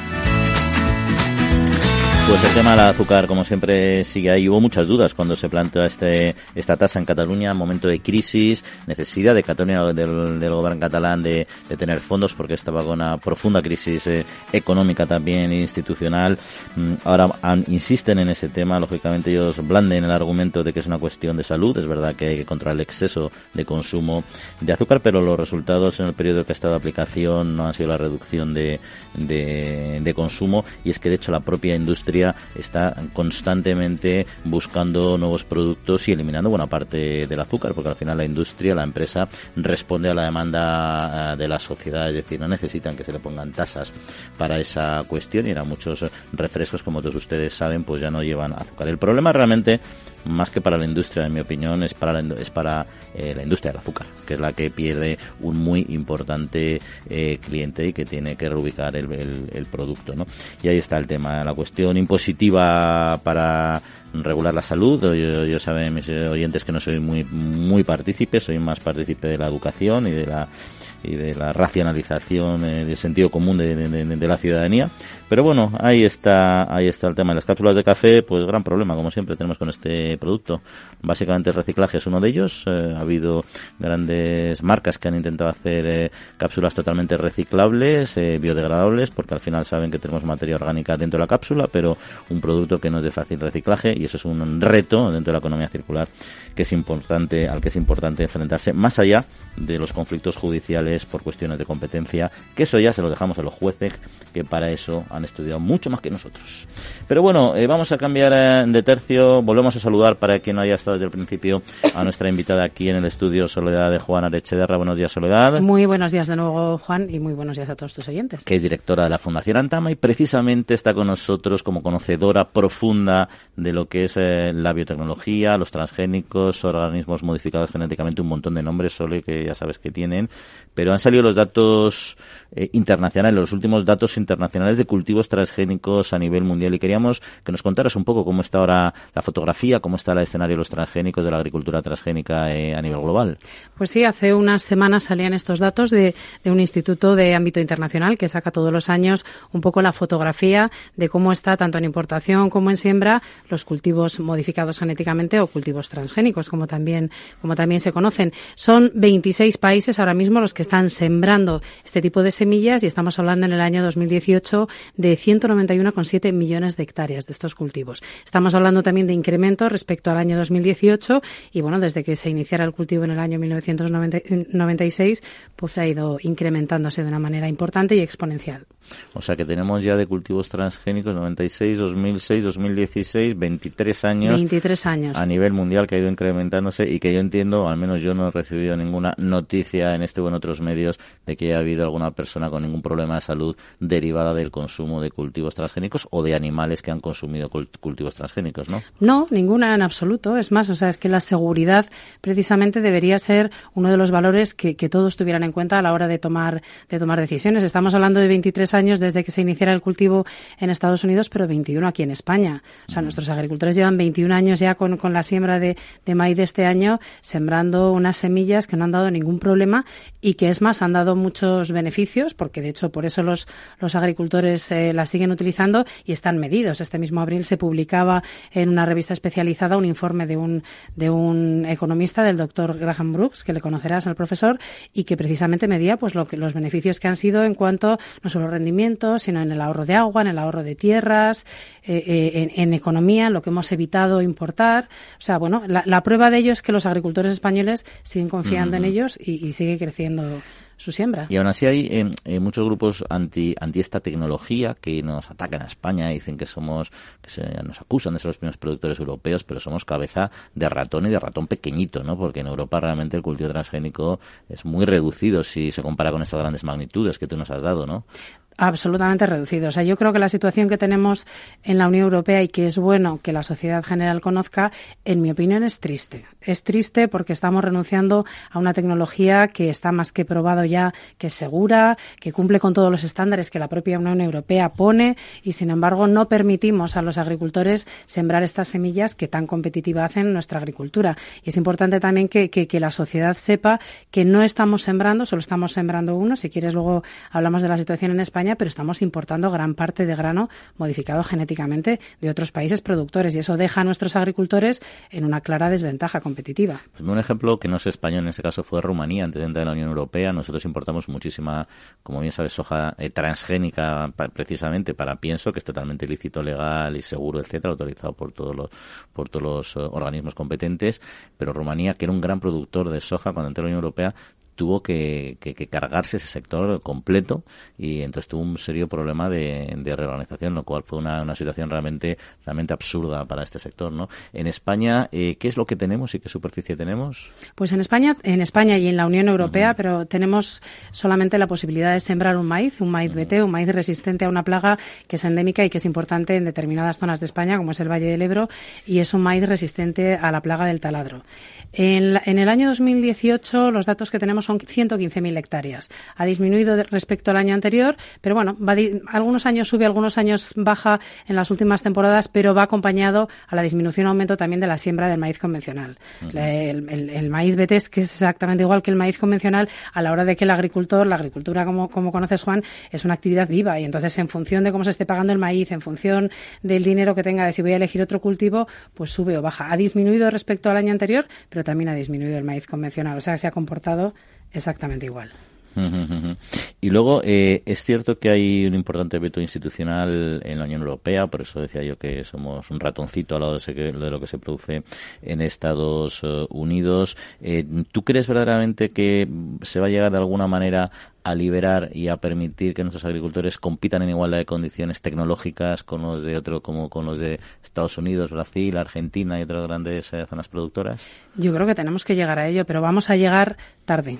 Pues el tema del azúcar, como siempre, sigue ahí. Hubo muchas dudas cuando se plantea este, esta tasa en Cataluña, momento de crisis, necesidad de Cataluña, del, del gobierno catalán de, tener fondos porque estaba con una profunda crisis eh, económica también institucional. Mm, ahora insisten en ese tema, lógicamente ellos blanden el argumento de que es una cuestión de salud. Es verdad que hay que controlar el exceso de consumo de azúcar, pero los resultados en el periodo que ha estado de aplicación no han sido la reducción de, de consumo y es que de hecho la propia industria está constantemente buscando nuevos productos y eliminando buena parte del azúcar, porque al final la industria, la empresa, responde a la demanda eh, de la sociedad, es decir, no necesitan que se le pongan tasas para esa cuestión y eran muchos refrescos, como todos ustedes saben, pues ya no llevan azúcar. El problema realmente más que para la industria, en mi opinión, es para la, es para eh, la industria del azúcar, que es la que pierde un muy importante eh, cliente y que tiene que reubicar el, el, producto, ¿no? Y ahí está el tema, la cuestión impositiva para regular la salud. Yo, yo saben mis oyentes que no soy muy muy partícipe, soy más partícipe de la educación y de la y de la racionalización eh, del sentido común de, de, la ciudadanía. Pero bueno, ahí está, ahí está el tema. Las cápsulas de café, pues gran problema, como siempre tenemos con este producto. Básicamente el reciclaje es uno de ellos. Eh, ha habido grandes marcas que han intentado hacer eh, cápsulas totalmente reciclables, biodegradables, porque al final saben que tenemos materia orgánica dentro de la cápsula, pero un producto que no es de fácil reciclaje y eso es un reto dentro de la economía circular que es importante, al que es importante enfrentarse, más allá de los conflictos judiciales por cuestiones de competencia, que eso ya se lo dejamos a los jueces, que para eso han estudiado mucho más que nosotros. Pero bueno, eh, vamos a cambiar eh, de tercio, volvemos a saludar para quien no haya estado desde el principio a nuestra invitada aquí en el estudio Soledad de Juan Arechederra. Buenos días, Soledad. Muy buenos días de nuevo, Juan, y muy buenos días a todos tus oyentes. Que es directora de la Fundación Antama y precisamente está con nosotros como conocedora profunda de lo que es eh, la biotecnología, los transgénicos, organismos modificados genéticamente, un montón de nombres, Sole, que ya sabes que tienen, pero han salido los datos eh, internacionales, los últimos datos internacionales de transgénicos a nivel mundial y queríamos que nos contaras un poco cómo está ahora la fotografía, cómo está el escenario de los transgénicos, de la agricultura transgénica eh, a nivel global. Pues sí, hace unas semanas salían estos datos de, de un instituto de ámbito internacional que saca todos los años un poco la fotografía de cómo está tanto en importación como en siembra los cultivos modificados genéticamente o cultivos transgénicos, como también, como también se conocen. Son 26 países ahora mismo los que están sembrando este tipo de semillas y estamos hablando en el año 2018 de 191,7 millones de hectáreas de estos cultivos. Estamos hablando también de incremento respecto al año 2018 y bueno, desde que se iniciara el cultivo en el año 1996, pues ha ido incrementándose de una manera importante y exponencial. O sea que tenemos ya de cultivos transgénicos 96, 2006, 2016, 23 años. 23 años. A nivel mundial que ha ido incrementándose y que yo entiendo, al menos yo no he recibido ninguna noticia en este o en otros medios de que haya habido alguna persona con ningún problema de salud derivada del consumo de cultivos transgénicos o de animales que han consumido cultivos transgénicos, ¿no? No, ninguna en absoluto. Es más, o sea, es que la seguridad precisamente debería ser uno de los valores que, que todos tuvieran en cuenta a la hora de tomar, de tomar decisiones. Estamos hablando de 23 años desde que se iniciara el cultivo en Estados Unidos, pero 21 aquí en España. O sea, nuestros agricultores llevan 21 años ya con, con la siembra de, de maíz de este año, sembrando unas semillas que no han dado ningún problema y que es más, han dado muchos beneficios, porque de hecho por eso los, los agricultores eh, las siguen utilizando y están medidos. Este mismo abril se publicaba en una revista especializada un informe de un, de un economista, del doctor Graham Brooks, que le conocerás al profesor, y que precisamente medía pues lo que, los beneficios que han sido en cuanto no solo rendimiento, sino en el ahorro de agua, en el ahorro de tierras, eh, eh, en, economía, lo que hemos evitado importar. O sea, bueno, la, prueba de ello es que los agricultores españoles siguen confiando en ellos y, y sigue creciendo Y aún así hay eh, eh, muchos grupos anti, anti esta tecnología que nos atacan a España y dicen que somos, que se, nos acusan de ser los primeros productores europeos, pero somos cabeza de ratón y de ratón pequeñito, ¿no? Porque en Europa realmente el cultivo transgénico es muy reducido si se compara con estas grandes magnitudes que tú nos has dado, ¿no? Absolutamente reducido. O sea, yo creo que la situación que tenemos en la Unión Europea y que es bueno que la sociedad general conozca, en mi opinión, es triste. Es triste porque estamos renunciando a una tecnología que está más que probado ya, que es segura, que cumple con todos los estándares que la propia Unión Europea pone y, sin embargo, no permitimos a los agricultores sembrar estas semillas que tan competitiva hacen nuestra agricultura. Y es importante también que, que, que la sociedad sepa que no estamos sembrando, solo estamos sembrando uno. Si quieres, luego hablamos de la situación en España pero estamos importando gran parte de grano modificado genéticamente de otros países productores y eso deja a nuestros agricultores en una clara desventaja competitiva. Pues un ejemplo que no es español, en este caso fue Rumanía, antes de la Unión Europea. Nosotros importamos muchísima, como bien sabes, soja eh, transgénica precisamente para pienso, que es totalmente lícito, legal y seguro, etcétera, autorizado por todos los, por todos los eh, organismos competentes. Pero Rumanía, que era un gran productor de soja cuando entró en la Unión Europea, tuvo que, cargarse ese sector completo y entonces tuvo un serio problema de, reorganización, lo cual fue una, una, situación realmente realmente absurda para este sector. ¿no? En España, eh, ¿qué es lo que tenemos y qué superficie tenemos? Pues en España, en España y en la Unión Europea, pero tenemos solamente la posibilidad de sembrar un maíz, un maíz BT, un maíz resistente a una plaga que es endémica y que es importante en determinadas zonas de España, como es el Valle del Ebro, y es un maíz resistente a la plaga del taladro. En, el año 2018 los datos que tenemos son 115.000 hectáreas. Ha disminuido respecto al año anterior, pero bueno, algunos años sube, algunos años baja en las últimas temporadas, pero va acompañado a la disminución o aumento también de la siembra del maíz convencional. el, maíz BT que es exactamente igual que el maíz convencional a la hora de que el agricultor, la agricultura como, como conoces Juan, es una actividad viva y entonces en función de cómo se esté pagando el maíz, en función del dinero que tenga de si voy a elegir otro cultivo, pues sube o baja. Ha disminuido respecto al año anterior, pero también ha disminuido el maíz convencional, o sea se ha comportado exactamente igual. Y luego eh, es cierto que hay un importante veto institucional en la Unión Europea, por eso decía yo que somos un ratoncito al lado de, de lo que se produce en Estados eh, Unidos. Eh, ¿Tú crees verdaderamente que se va a llegar de alguna manera a liberar y a permitir que nuestros agricultores compitan en igualdad de condiciones tecnológicas con los de otro como con los de Estados Unidos, Brasil, Argentina y otras grandes zonas productoras? Yo creo que tenemos que llegar a ello, pero vamos a llegar tarde.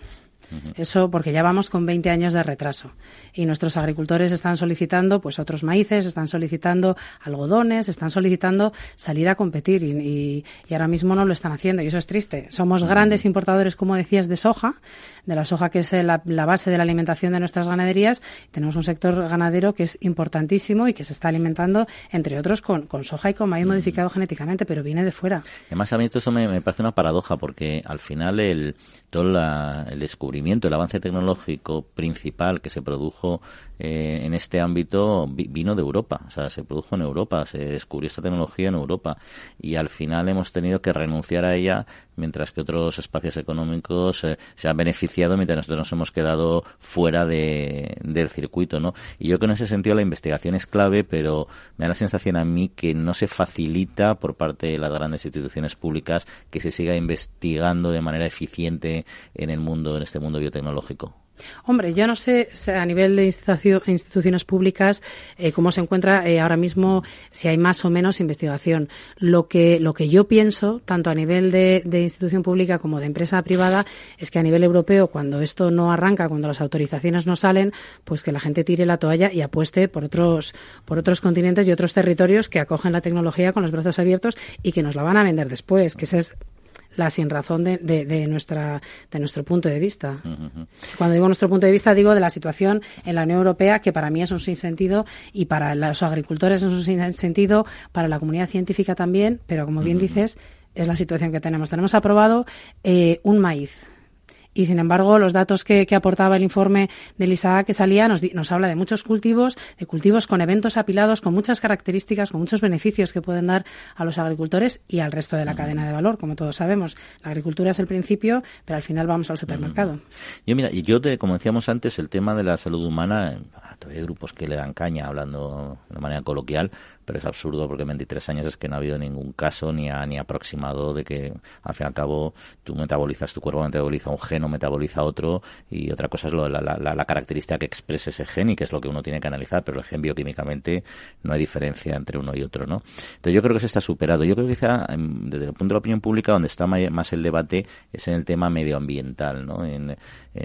Eso porque ya vamos con 20 años de retraso. Y nuestros agricultores están solicitando pues otros maíces, están solicitando algodones, están solicitando salir a competir y, ahora mismo no lo están haciendo y eso es triste. Somos grandes importadores, como decías, de soja, de la soja que es la, base de la alimentación de nuestras ganaderías. Tenemos un sector ganadero que es importantísimo y que se está alimentando, entre otros, con, soja y con maíz modificado genéticamente, pero viene de fuera. Además, a mí esto me, me parece una paradoja porque al final el, todo el descubrimiento el avance tecnológico principal que se produjo eh, en este ámbito vino de Europa, o sea, se produjo en Europa, se descubrió esta tecnología en Europa y al final hemos tenido que renunciar a ella mientras que otros espacios económicos eh, se han beneficiado mientras nosotros nos hemos quedado fuera de, del circuito, ¿no? Y yo creo que en ese sentido la investigación es clave, pero me da la sensación a mí que no se facilita por parte de las grandes instituciones públicas que se siga investigando de manera eficiente en el mundo, en este mundo biotecnológico. Hombre, yo no sé a nivel de instituciones públicas eh, cómo se encuentra eh, ahora mismo si hay más o menos investigación. Lo que, lo que yo pienso, tanto a nivel de, institución pública como de empresa privada, es que a nivel europeo, cuando esto no arranca, cuando las autorizaciones no salen, pues que la gente tire la toalla y apueste por otros, por otros continentes y otros territorios que acogen la tecnología con los brazos abiertos y que nos la van a vender después, que ese es la sin razón de, de, nuestra, de nuestro punto de vista. Cuando digo nuestro punto de vista, digo de la situación en la Unión Europea, que para mí es un sinsentido y para los agricultores es un sinsentido, para la comunidad científica también, pero como bien dices, es la situación que tenemos. Tenemos aprobado eh, un maíz y sin embargo los datos que, aportaba el informe de Isaac que salía nos, nos habla de muchos cultivos, de cultivos con eventos apilados, con muchas características, con muchos beneficios que pueden dar a los agricultores y al resto de la cadena de valor. Como todos sabemos, la agricultura es el principio, pero al final vamos al supermercado. Yo, mira, yo te, como decíamos antes, el tema de la salud humana, hay grupos que le dan caña hablando de manera coloquial, pero es absurdo porque en 23 años es que no ha habido ningún caso ni, ni aproximado de que al fin y al cabo tú metabolizas, tu cuerpo metaboliza un gen o metaboliza otro y otra cosa es lo, la, la, la, característica que expresa ese gen y que es lo que uno tiene que analizar, pero el gen bioquímicamente no hay diferencia entre uno y otro, ¿no? Entonces yo creo que se está superado. Yo creo que quizá desde el punto de la opinión pública donde está más el debate es en el tema medioambiental, ¿no? En,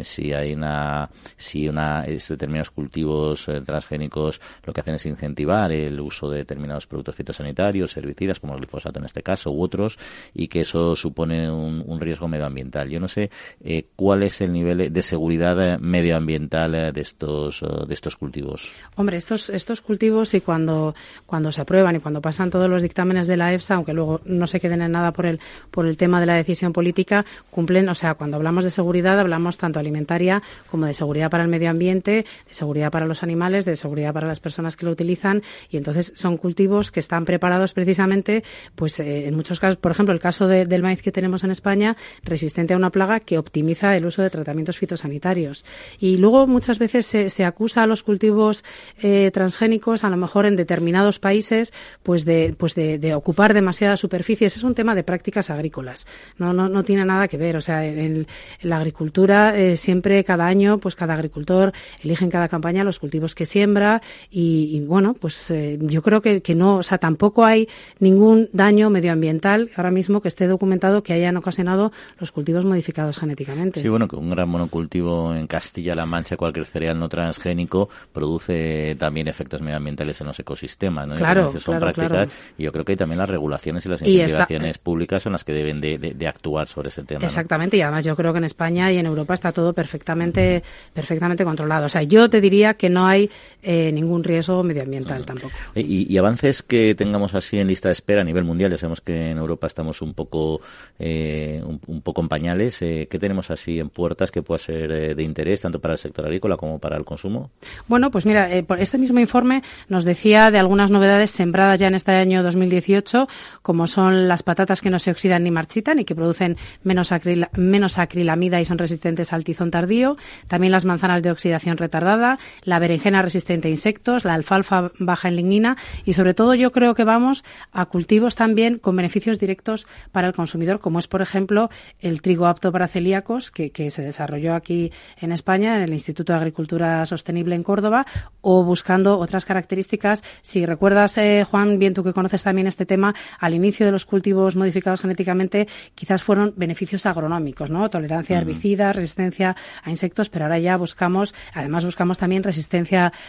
si hay una, si una, determinados cultivos eh, transgénicos lo que hacen es incentivar el uso de determinados productos fitosanitarios, herbicidas, como el glifosato en este caso, u otros, y que eso supone un, riesgo medioambiental. Yo no sé eh, cuál es el nivel de seguridad eh, medioambiental de estos de estos cultivos. Hombre, estos estos cultivos y cuando cuando se aprueban y cuando pasan todos los dictámenes de la EFSA, aunque luego no se queden en nada por el por el tema de la decisión política, cumplen, o sea, cuando hablamos de seguridad hablamos tanto alimentaria como de seguridad para el medio ambiente, de seguridad para los animales, de seguridad para las personas que lo utilizan y entonces son cultivos que están preparados precisamente, pues eh, en muchos casos, por ejemplo, el caso del maíz que tenemos en España, resistente a una plaga que optimiza el uso de tratamientos fitosanitarios. Y luego muchas veces se, acusa a los cultivos eh, transgénicos, a lo mejor en determinados países, pues de, pues de, ocupar demasiadas superficies. Es un tema de prácticas agrícolas. No, no, no tiene nada que ver. O sea, en, la agricultura eh, siempre cada año, pues cada agricultor elige en cada campaña los cultivos que siembra y, bueno, pues eh, yo creo que, que no, o sea, tampoco hay ningún daño medioambiental ahora mismo que esté documentado que hayan ocasionado los cultivos modificados genéticamente. Sí, bueno, que un gran monocultivo en Castilla-La Mancha, cualquier cereal no transgénico, produce también efectos medioambientales en los ecosistemas, ¿no? Claro, son prácticas y yo creo que también las regulaciones y las investigaciones públicas son las que deben de, actuar sobre ese tema. Exactamente, y además yo creo que en España y en Europa está todo perfectamente, perfectamente controlado. O sea, yo te diría que no hay eh, ningún riesgo medioambiental tampoco. Y, y, avances que tengamos así en lista de espera a nivel mundial, ya sabemos que en Europa estamos un poco, eh, un, poco en pañales. Eh, ¿Qué tenemos así en puertas que pueda ser eh, de interés tanto para el sector agrícola como para el consumo? Bueno, pues mira, este mismo informe nos decía de algunas novedades sembradas ya en este año 2018, como son las patatas que no se oxidan ni marchitan y que producen menos, menos acrilamida y son resistentes al tizón tardío, también las manzanas de oxidación retardada, la berenjena resistente a insectos, la alfalfa baja en lignina y sobre todo yo creo que vamos a cultivos también con beneficios directos para el consumidor, como es, por ejemplo, el trigo apto para celíacos, que, se desarrolló aquí en España, en el Instituto de Agricultura Sostenible en Córdoba, o buscando otras características. Si recuerdas, eh, Juan, bien tú que conoces también este tema, al inicio de los cultivos modificados genéticamente, quizás fueron beneficios agronómicos, ¿no? Tolerancia a herbicidas, resistencia a insectos, pero ahora ya buscamos, además buscamos también resistencia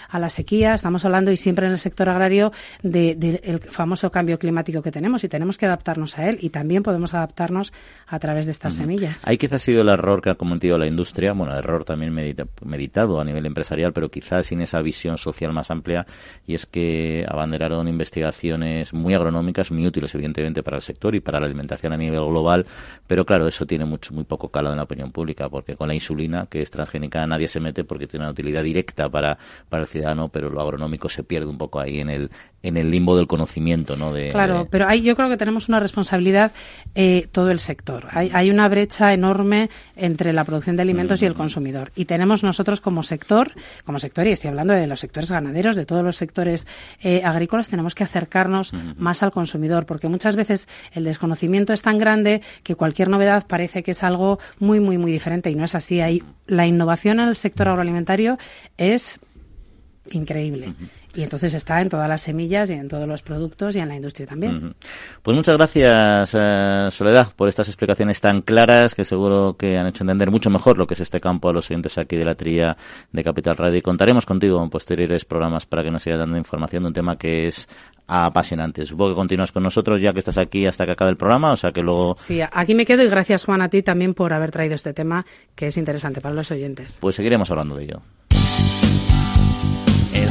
a la sequía. Estamos hablando, y siempre en el sector agrario, del de, famoso cambio climático que tenemos y tenemos que adaptarnos a él y también podemos adaptarnos a través de estas semillas. Ahí quizás ha sido el error que ha cometido la industria, bueno, el error también meditado a nivel empresarial, pero quizás sin esa visión social más amplia y es que abanderaron investigaciones muy agronómicas, muy útiles evidentemente para el sector y para la alimentación a nivel global, pero claro, eso tiene mucho muy poco calado en la opinión pública porque con la insulina, que es transgénica, nadie se mete porque tiene una utilidad directa para, para el ciudadano, pero lo agronómico se pierde un poco ahí en el en el limbo del conocimiento, ¿no? De, claro, pero ahí yo creo que tenemos una responsabilidad eh, todo el sector. Hay, hay, una brecha enorme entre la producción de alimentos y el consumidor. Y tenemos nosotros como sector, como sector, y estoy hablando de los sectores ganaderos, de todos los sectores eh, agrícolas, tenemos que acercarnos más al consumidor, porque muchas veces el desconocimiento es tan grande que cualquier novedad parece que es algo muy, muy, muy diferente y no es así. Hay, la innovación en el sector agroalimentario es increíble. Y entonces está en todas las semillas y en todos los productos y en la industria también. Pues muchas gracias, eh, Soledad, por estas explicaciones tan claras que seguro que han hecho entender mucho mejor lo que es este campo a los oyentes aquí de la tría de Capital Radio. Y contaremos contigo en posteriores programas para que nos sigas dando información de un tema que es apasionante. Supongo que continúas con nosotros ya que estás aquí hasta que acabe el programa, o sea que luego... Sí, aquí me quedo y gracias Juan a ti también por haber traído este tema que es interesante para los oyentes. Pues seguiremos hablando de ello.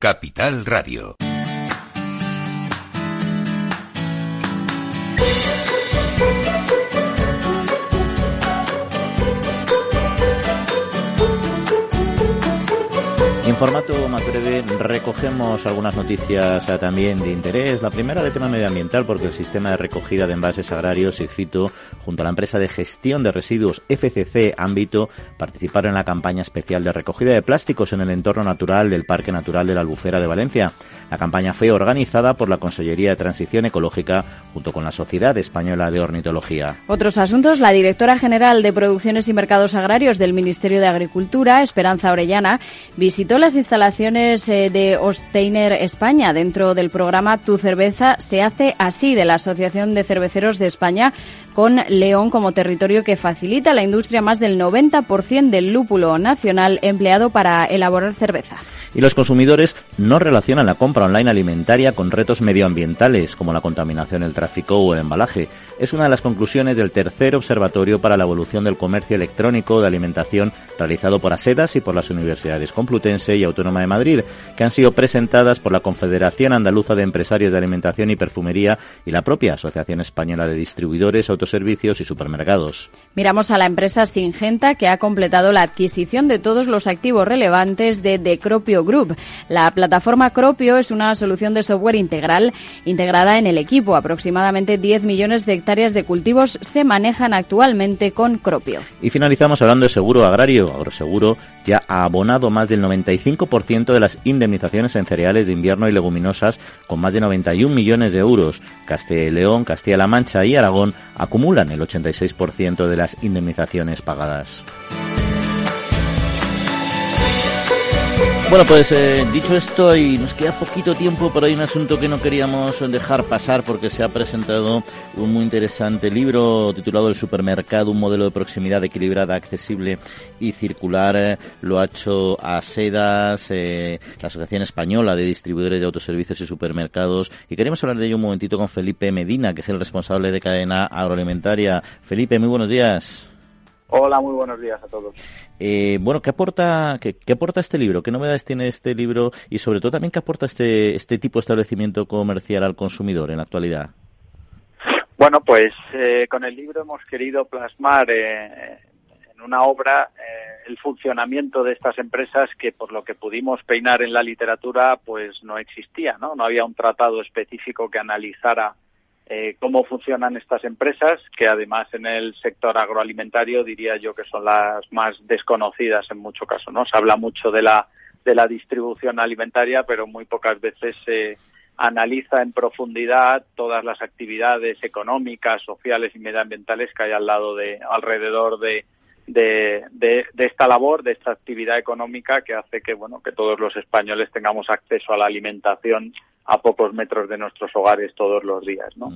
Capital Radio. Formato más breve recogemos algunas noticias eh, también de interés. La primera de tema medioambiental porque el sistema de recogida de envases agrarios IGFITO junto a la empresa de gestión de residuos FCC Ámbito participaron en la campaña especial de recogida de plásticos en el entorno natural del Parque Natural de la Albufera de Valencia. La campaña fue organizada por la Consellería de Transición Ecológica junto con la Sociedad Española de Ornitología. Otros asuntos, la directora general de Producciones y Mercados Agrarios del Ministerio de Agricultura, Esperanza Orellana, visitó las instalaciones eh, de Osteiner España dentro del programa Tu cerveza se hace así de la Asociación de Cerveceros de España con León como territorio que facilita la industria más del 90% del lúpulo nacional empleado para elaborar cerveza y los consumidores no relacionan la compra online alimentaria con retos medioambientales como la contaminación, el tráfico o el embalaje. Es una de las conclusiones del tercer observatorio para la evolución del comercio electrónico de alimentación realizado por ASEDAS y por las universidades Complutense y Autónoma de Madrid, que han sido presentadas por la Confederación Andaluza de Empresarios de Alimentación y Perfumería y la propia Asociación Española de Distribuidores, Autoservicios y Supermercados. Miramos a la empresa Singenta que ha completado la adquisición de todos los activos relevantes de Decropio Group. La plataforma Cropio es una solución de software integral integrada en el equipo. Aproximadamente 10 millones de hectáreas de cultivos se manejan actualmente con Cropio. Y finalizamos hablando de seguro agrario. Agroseguro ya ha abonado más del 95% de las indemnizaciones en cereales de invierno y leguminosas con más de 91 millones de euros. Castilla y León, Castilla-La Mancha y Aragón acumulan el 86% de las indemnizaciones pagadas. Bueno, pues eh, dicho esto, y nos queda poquito tiempo, pero hay un asunto que no queríamos dejar pasar porque se ha presentado un muy interesante libro titulado El supermercado, un modelo de proximidad equilibrada, accesible y circular. Lo ha hecho ASEDAS, eh, la Asociación Española de Distribuidores de Autoservicios y Supermercados. Y queremos hablar de ello un momentito con Felipe Medina, que es el responsable de cadena agroalimentaria. Felipe, muy buenos días. Hola, muy buenos días a todos. Eh, bueno, ¿qué aporta, qué, aporta este libro? ¿Qué novedades tiene este libro? Y sobre todo también, ¿qué aporta este, este tipo de establecimiento comercial al consumidor en la actualidad? Bueno, pues eh, con el libro hemos querido plasmar eh, en una obra el funcionamiento de estas empresas que por lo que pudimos peinar en la literatura pues no existía, ¿no? No había un tratado específico que analizara eh, cómo funcionan estas empresas, que además en el sector agroalimentario diría yo que son las más desconocidas en mucho caso, ¿no? Se habla mucho de la, de la distribución alimentaria, pero muy pocas veces se analiza en profundidad todas las actividades económicas, sociales y medioambientales que hay al lado de, alrededor de, de, de, de, esta labor, de esta actividad económica que hace que, bueno, que todos los españoles tengamos acceso a la alimentación a pocos metros de nuestros hogares todos los días, ¿no?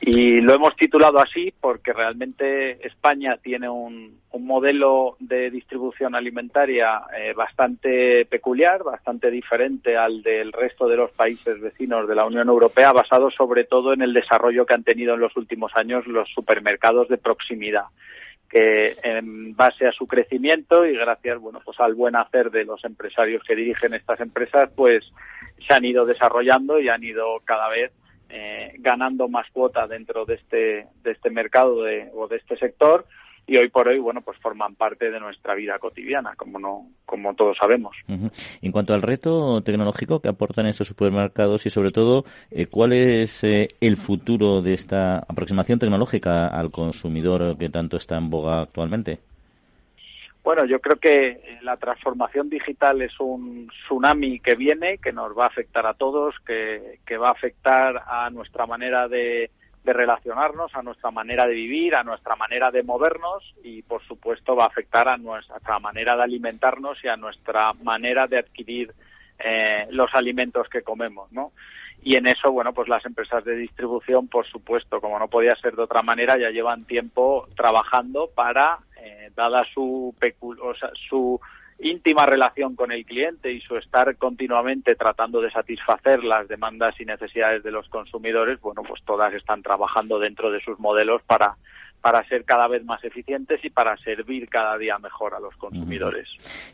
Y lo hemos titulado así porque realmente España tiene un, un modelo de distribución alimentaria eh, bastante peculiar, bastante diferente al del resto de los países vecinos de la Unión Europea, basado sobre todo en el desarrollo que han tenido en los últimos años los supermercados de proximidad que en base a su crecimiento y gracias bueno pues al buen hacer de los empresarios que dirigen estas empresas pues se han ido desarrollando y han ido cada vez eh, ganando más cuota dentro de este de este mercado de, o de este sector y hoy por hoy bueno pues forman parte de nuestra vida cotidiana como no como todos sabemos. En cuanto al reto tecnológico que aportan estos supermercados y sobre todo eh, cuál es eh, el futuro de esta aproximación tecnológica al consumidor que tanto está en boga actualmente bueno, yo creo que la transformación digital es un tsunami que viene, que nos va a afectar a todos, que, que va a afectar a nuestra manera de, de relacionarnos, a nuestra manera de vivir, a nuestra manera de movernos y, por supuesto, va a afectar a nuestra manera de alimentarnos y a nuestra manera de adquirir eh, los alimentos que comemos, ¿no? Y en eso, bueno, pues las empresas de distribución, por supuesto, como no podía ser de otra manera, ya llevan tiempo trabajando para, eh, dada su, o su íntima relación con el cliente y su estar continuamente tratando de satisfacer las demandas y necesidades de los consumidores, bueno, pues todas están trabajando dentro de sus modelos para para ser cada vez más eficientes y para servir cada día mejor a los consumidores.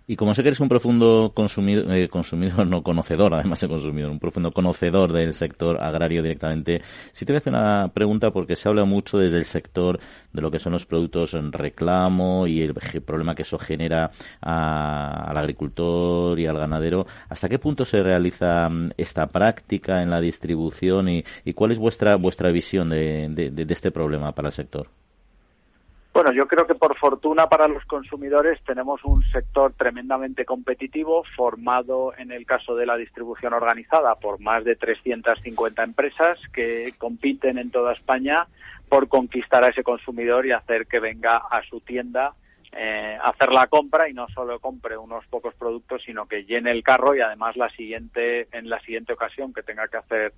Y como sé que eres un profundo consumidor, eh, consumidor, no conocedor, además de consumidor, un profundo conocedor del sector agrario directamente, sí te voy a hacer una pregunta porque se habla mucho desde el sector de lo que son los productos en reclamo y el problema que eso genera al agricultor y al ganadero. ¿Hasta qué punto se realiza mm, esta práctica en la distribución y, cuál es vuestra vuestra visión de este problema para el sector? Bueno, yo creo que por fortuna para los consumidores tenemos un sector tremendamente competitivo, formado en el caso de la distribución organizada por más de 350 empresas que compiten en toda España por conquistar a ese consumidor y hacer que venga a su tienda eh, hacer la compra y no solo compre unos pocos productos, sino que llene el carro y además la siguiente, en la siguiente ocasión que tenga que hacer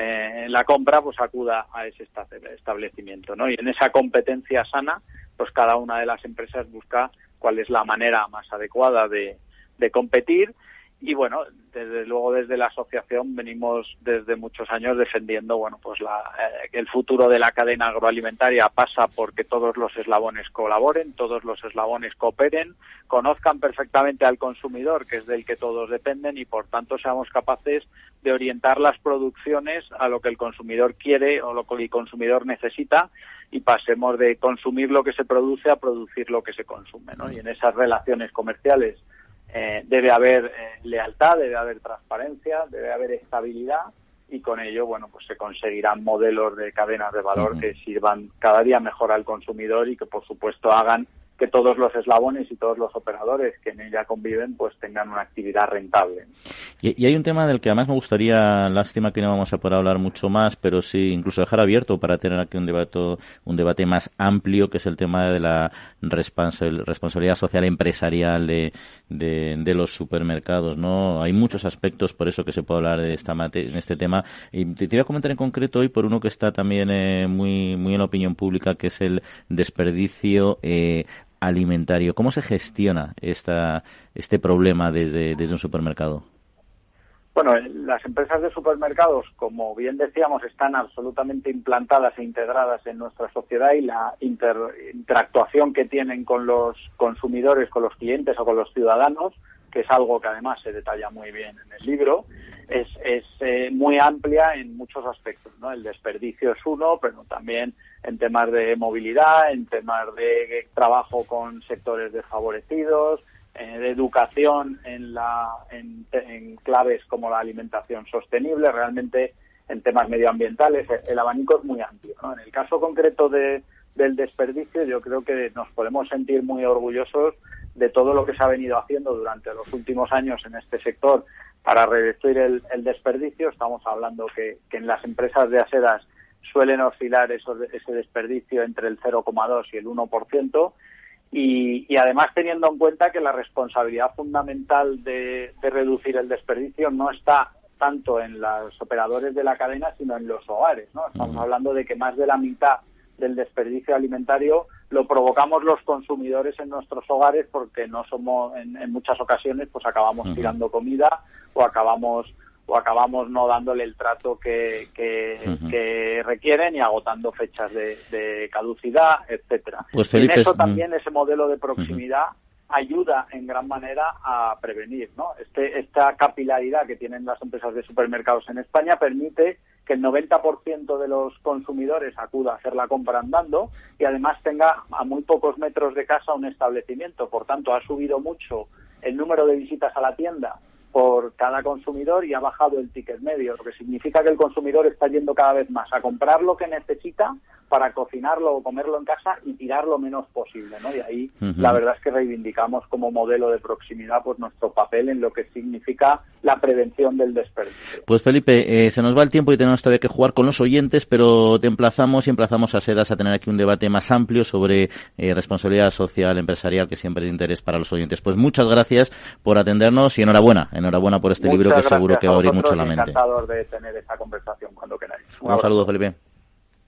eh, la compra, pues acuda a ese establecimiento, ¿no? Y en esa competencia sana, pues cada una de las empresas busca cuál es la manera más adecuada de, de competir y bueno, desde luego desde la asociación venimos desde muchos años defendiendo, bueno, pues la, eh, el futuro de la cadena agroalimentaria pasa porque todos los eslabones colaboren, todos los eslabones cooperen, conozcan perfectamente al consumidor, que es del que todos dependen, y por tanto seamos capaces de orientar las producciones a lo que el consumidor quiere o lo que el consumidor necesita y pasemos de consumir lo que se produce a producir lo que se consume, ¿no? Y en esas relaciones comerciales eh, debe haber eh, lealtad, debe haber transparencia, debe haber estabilidad y con ello, bueno, pues se conseguirán modelos de cadenas de valor que sirvan cada día mejor al consumidor y que, por supuesto, hagan que todos los eslabones y todos los operadores que en ella conviven pues tengan una actividad rentable. Y, hay un tema del que además me gustaría, lástima que no vamos a poder hablar mucho más, pero sí incluso dejar abierto para tener aquí un debate, un debate más amplio, que es el tema de la responsabilidad social empresarial de, de, los supermercados. no Hay muchos aspectos, por eso que se puede hablar de esta en este tema. Y te quería comentar en concreto hoy por uno que está también eh, muy, muy en la opinión pública, que es el desperdicio eh, alimentario. ¿Cómo se gestiona esta, este problema desde, desde un supermercado? Bueno, las empresas de supermercados, como bien decíamos, están absolutamente implantadas e integradas en nuestra sociedad y la interactuación que tienen con los consumidores, con los clientes o con los ciudadanos, que es algo que además se detalla muy bien en el libro, es, es eh, muy amplia en muchos aspectos. ¿no? El desperdicio es uno, pero también en temas de movilidad, en temas de trabajo con sectores desfavorecidos, eh, de educación en, la, en, claves como la alimentación sostenible, realmente en temas medioambientales. El abanico es muy amplio. En el caso concreto de, del desperdicio, yo creo que nos podemos sentir muy orgullosos de todo lo que se ha venido haciendo durante los últimos años en este sector para reducir el, desperdicio. Estamos hablando que, que en las empresas de asedas suelen oscilar ese desperdicio entre el 0,2 y el 1%. Y, y, además teniendo en cuenta que la responsabilidad fundamental de, reducir el desperdicio no está tanto en los operadores de la cadena, sino en los hogares. ¿no? Estamos hablando de que más de la mitad del desperdicio alimentario lo provocamos los consumidores en nuestros hogares porque no somos, en, muchas ocasiones, pues acabamos tirando comida o acabamos o acabamos no dándole el trato que, que, requieren y agotando fechas de, caducidad, etcétera. Pues en eso también ese modelo de proximidad ayuda en gran manera a prevenir, ¿no? Este, esta capilaridad que tienen las empresas de supermercados en España permite que el 90% de los consumidores acuda a hacer la compra andando y además tenga a muy pocos metros de casa un establecimiento. Por tanto, ha subido mucho el número de visitas a la tienda por cada consumidor y ha bajado el ticket medio, lo que significa que el consumidor está yendo cada vez más a comprar lo que necesita para cocinarlo o comerlo en casa y tirar lo menos posible, ¿no? Y ahí la verdad es que reivindicamos como modelo de proximidad pues nuestro papel en lo que significa la prevención del desperdicio. Pues Felipe, eh, se nos va el tiempo y tenemos todavía que jugar con los oyentes, pero te emplazamos y emplazamos a Sedas a tener aquí un debate más amplio sobre eh, responsabilidad social empresarial que siempre es de interés para los oyentes. Pues muchas gracias por atendernos y enhorabuena enhorabuena por este libro que seguro que va a abrir mucho la mente. Encantador de tener esta conversación cuando queráis. Un, saludo, Felipe.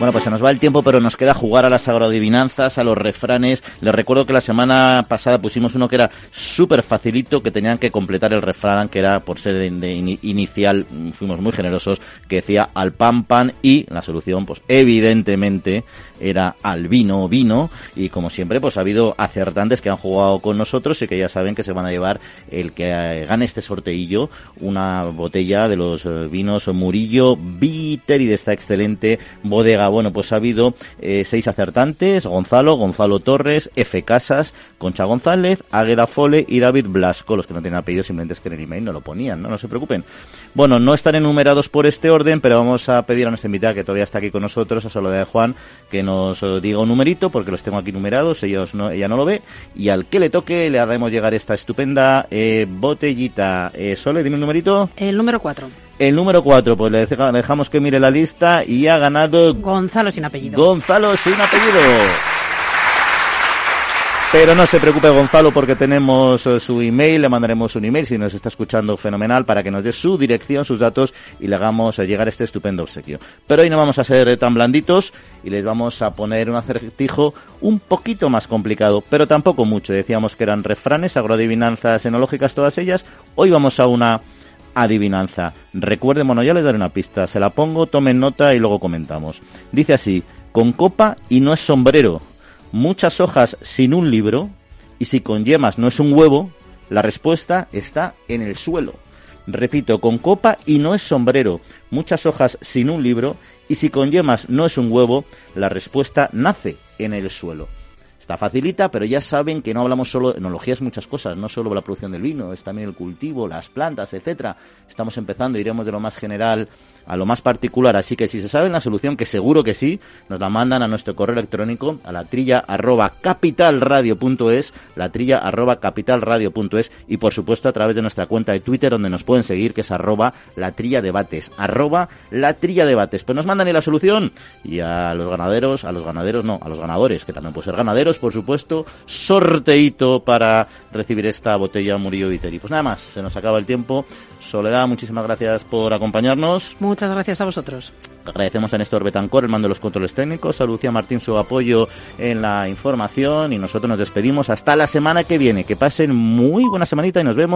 Bueno, pues se nos va el tiempo, pero nos queda jugar a las agrodivinanzas, a los refranes. Les recuerdo que la semana pasada pusimos uno que era súper facilito, que tenían que completar el refrán, que era por ser de, inicial, fuimos muy generosos, que decía al pan pan y la solución, pues evidentemente era al vino. Y como siempre, pues ha habido acertantes que han jugado con nosotros y que ya saben que se van a llevar el que gane este sorteillo, una botella de los eh, vinos Murillo Bitter y de esta excelente bodega Bueno, pues ha habido eh, seis acertantes, Gonzalo, Gonzalo Torres, F. Casas, Concha González, Águeda Fole y David Blasco. Los que no tienen apellido simplemente es que en el email no lo ponían, ¿no? No se preocupen. Bueno, no están enumerados por este orden, pero vamos a pedir a nuestra invitada que todavía está aquí con nosotros, a Soledad de Juan, que nos eh, diga un numerito, porque los tengo aquí numerados, ellos no, ella no lo ve, y al que le toque le haremos llegar esta estupenda eh, botellita. Eh, Sole, dime un numerito. El número 4. El número 4, pues le dejamos que mire la lista y ha ganado Gonzalo sin apellido. Gonzalo sin apellido. Pero no se preocupe Gonzalo porque tenemos eh, su email, le mandaremos un email si nos está escuchando fenomenal para que nos dé su dirección, sus datos y le hagamos eh, llegar este estupendo obsequio. Pero hoy no vamos a ser eh, tan blanditos y les vamos a poner un acertijo un poquito más complicado, pero tampoco mucho. Decíamos que eran refranes, agroadivinanzas enológicas todas ellas. Hoy vamos a una adivinanza. Recuerden, bueno, ya les daré una pista, se la pongo, tomen nota y luego comentamos. Dice así, con copa y no es sombrero muchas hojas sin un libro y si con yemas no es un huevo, la respuesta está en el suelo. Repito, con copa y no es sombrero, muchas hojas sin un libro y si con yemas no es un huevo, la respuesta nace en el suelo. Está facilita, pero ya saben que no hablamos solo, enología es muchas cosas, no solo la producción del vino, es también el cultivo, las plantas, etcétera. Estamos empezando, iremos de lo más general a lo más particular. Así que si se sabe la solución, que seguro que sí, nos la mandan a nuestro correo electrónico a la trilla arroba capitalradio.es, la trilla arroba capitalradio.es y por supuesto a través de nuestra cuenta de Twitter donde nos pueden seguir, que es arroba la trilla debates, arroba la trilla debates. Pues nos mandan ahí la solución y a los ganaderos, a los ganaderos no, a los ganadores, que también pueden ser ganaderos, por supuesto, sorteito para recibir esta botella Murillo Viteri. Pues nada más, se nos acaba el tiempo. Soledad, muchísimas gracias por acompañarnos. Muchas gracias a vosotros. Agradecemos a Néstor Betancor el mando de los controles técnicos, a Lucía Martín su apoyo en la información y nosotros nos despedimos hasta la semana que viene. Que pasen muy buena semanita y nos vemos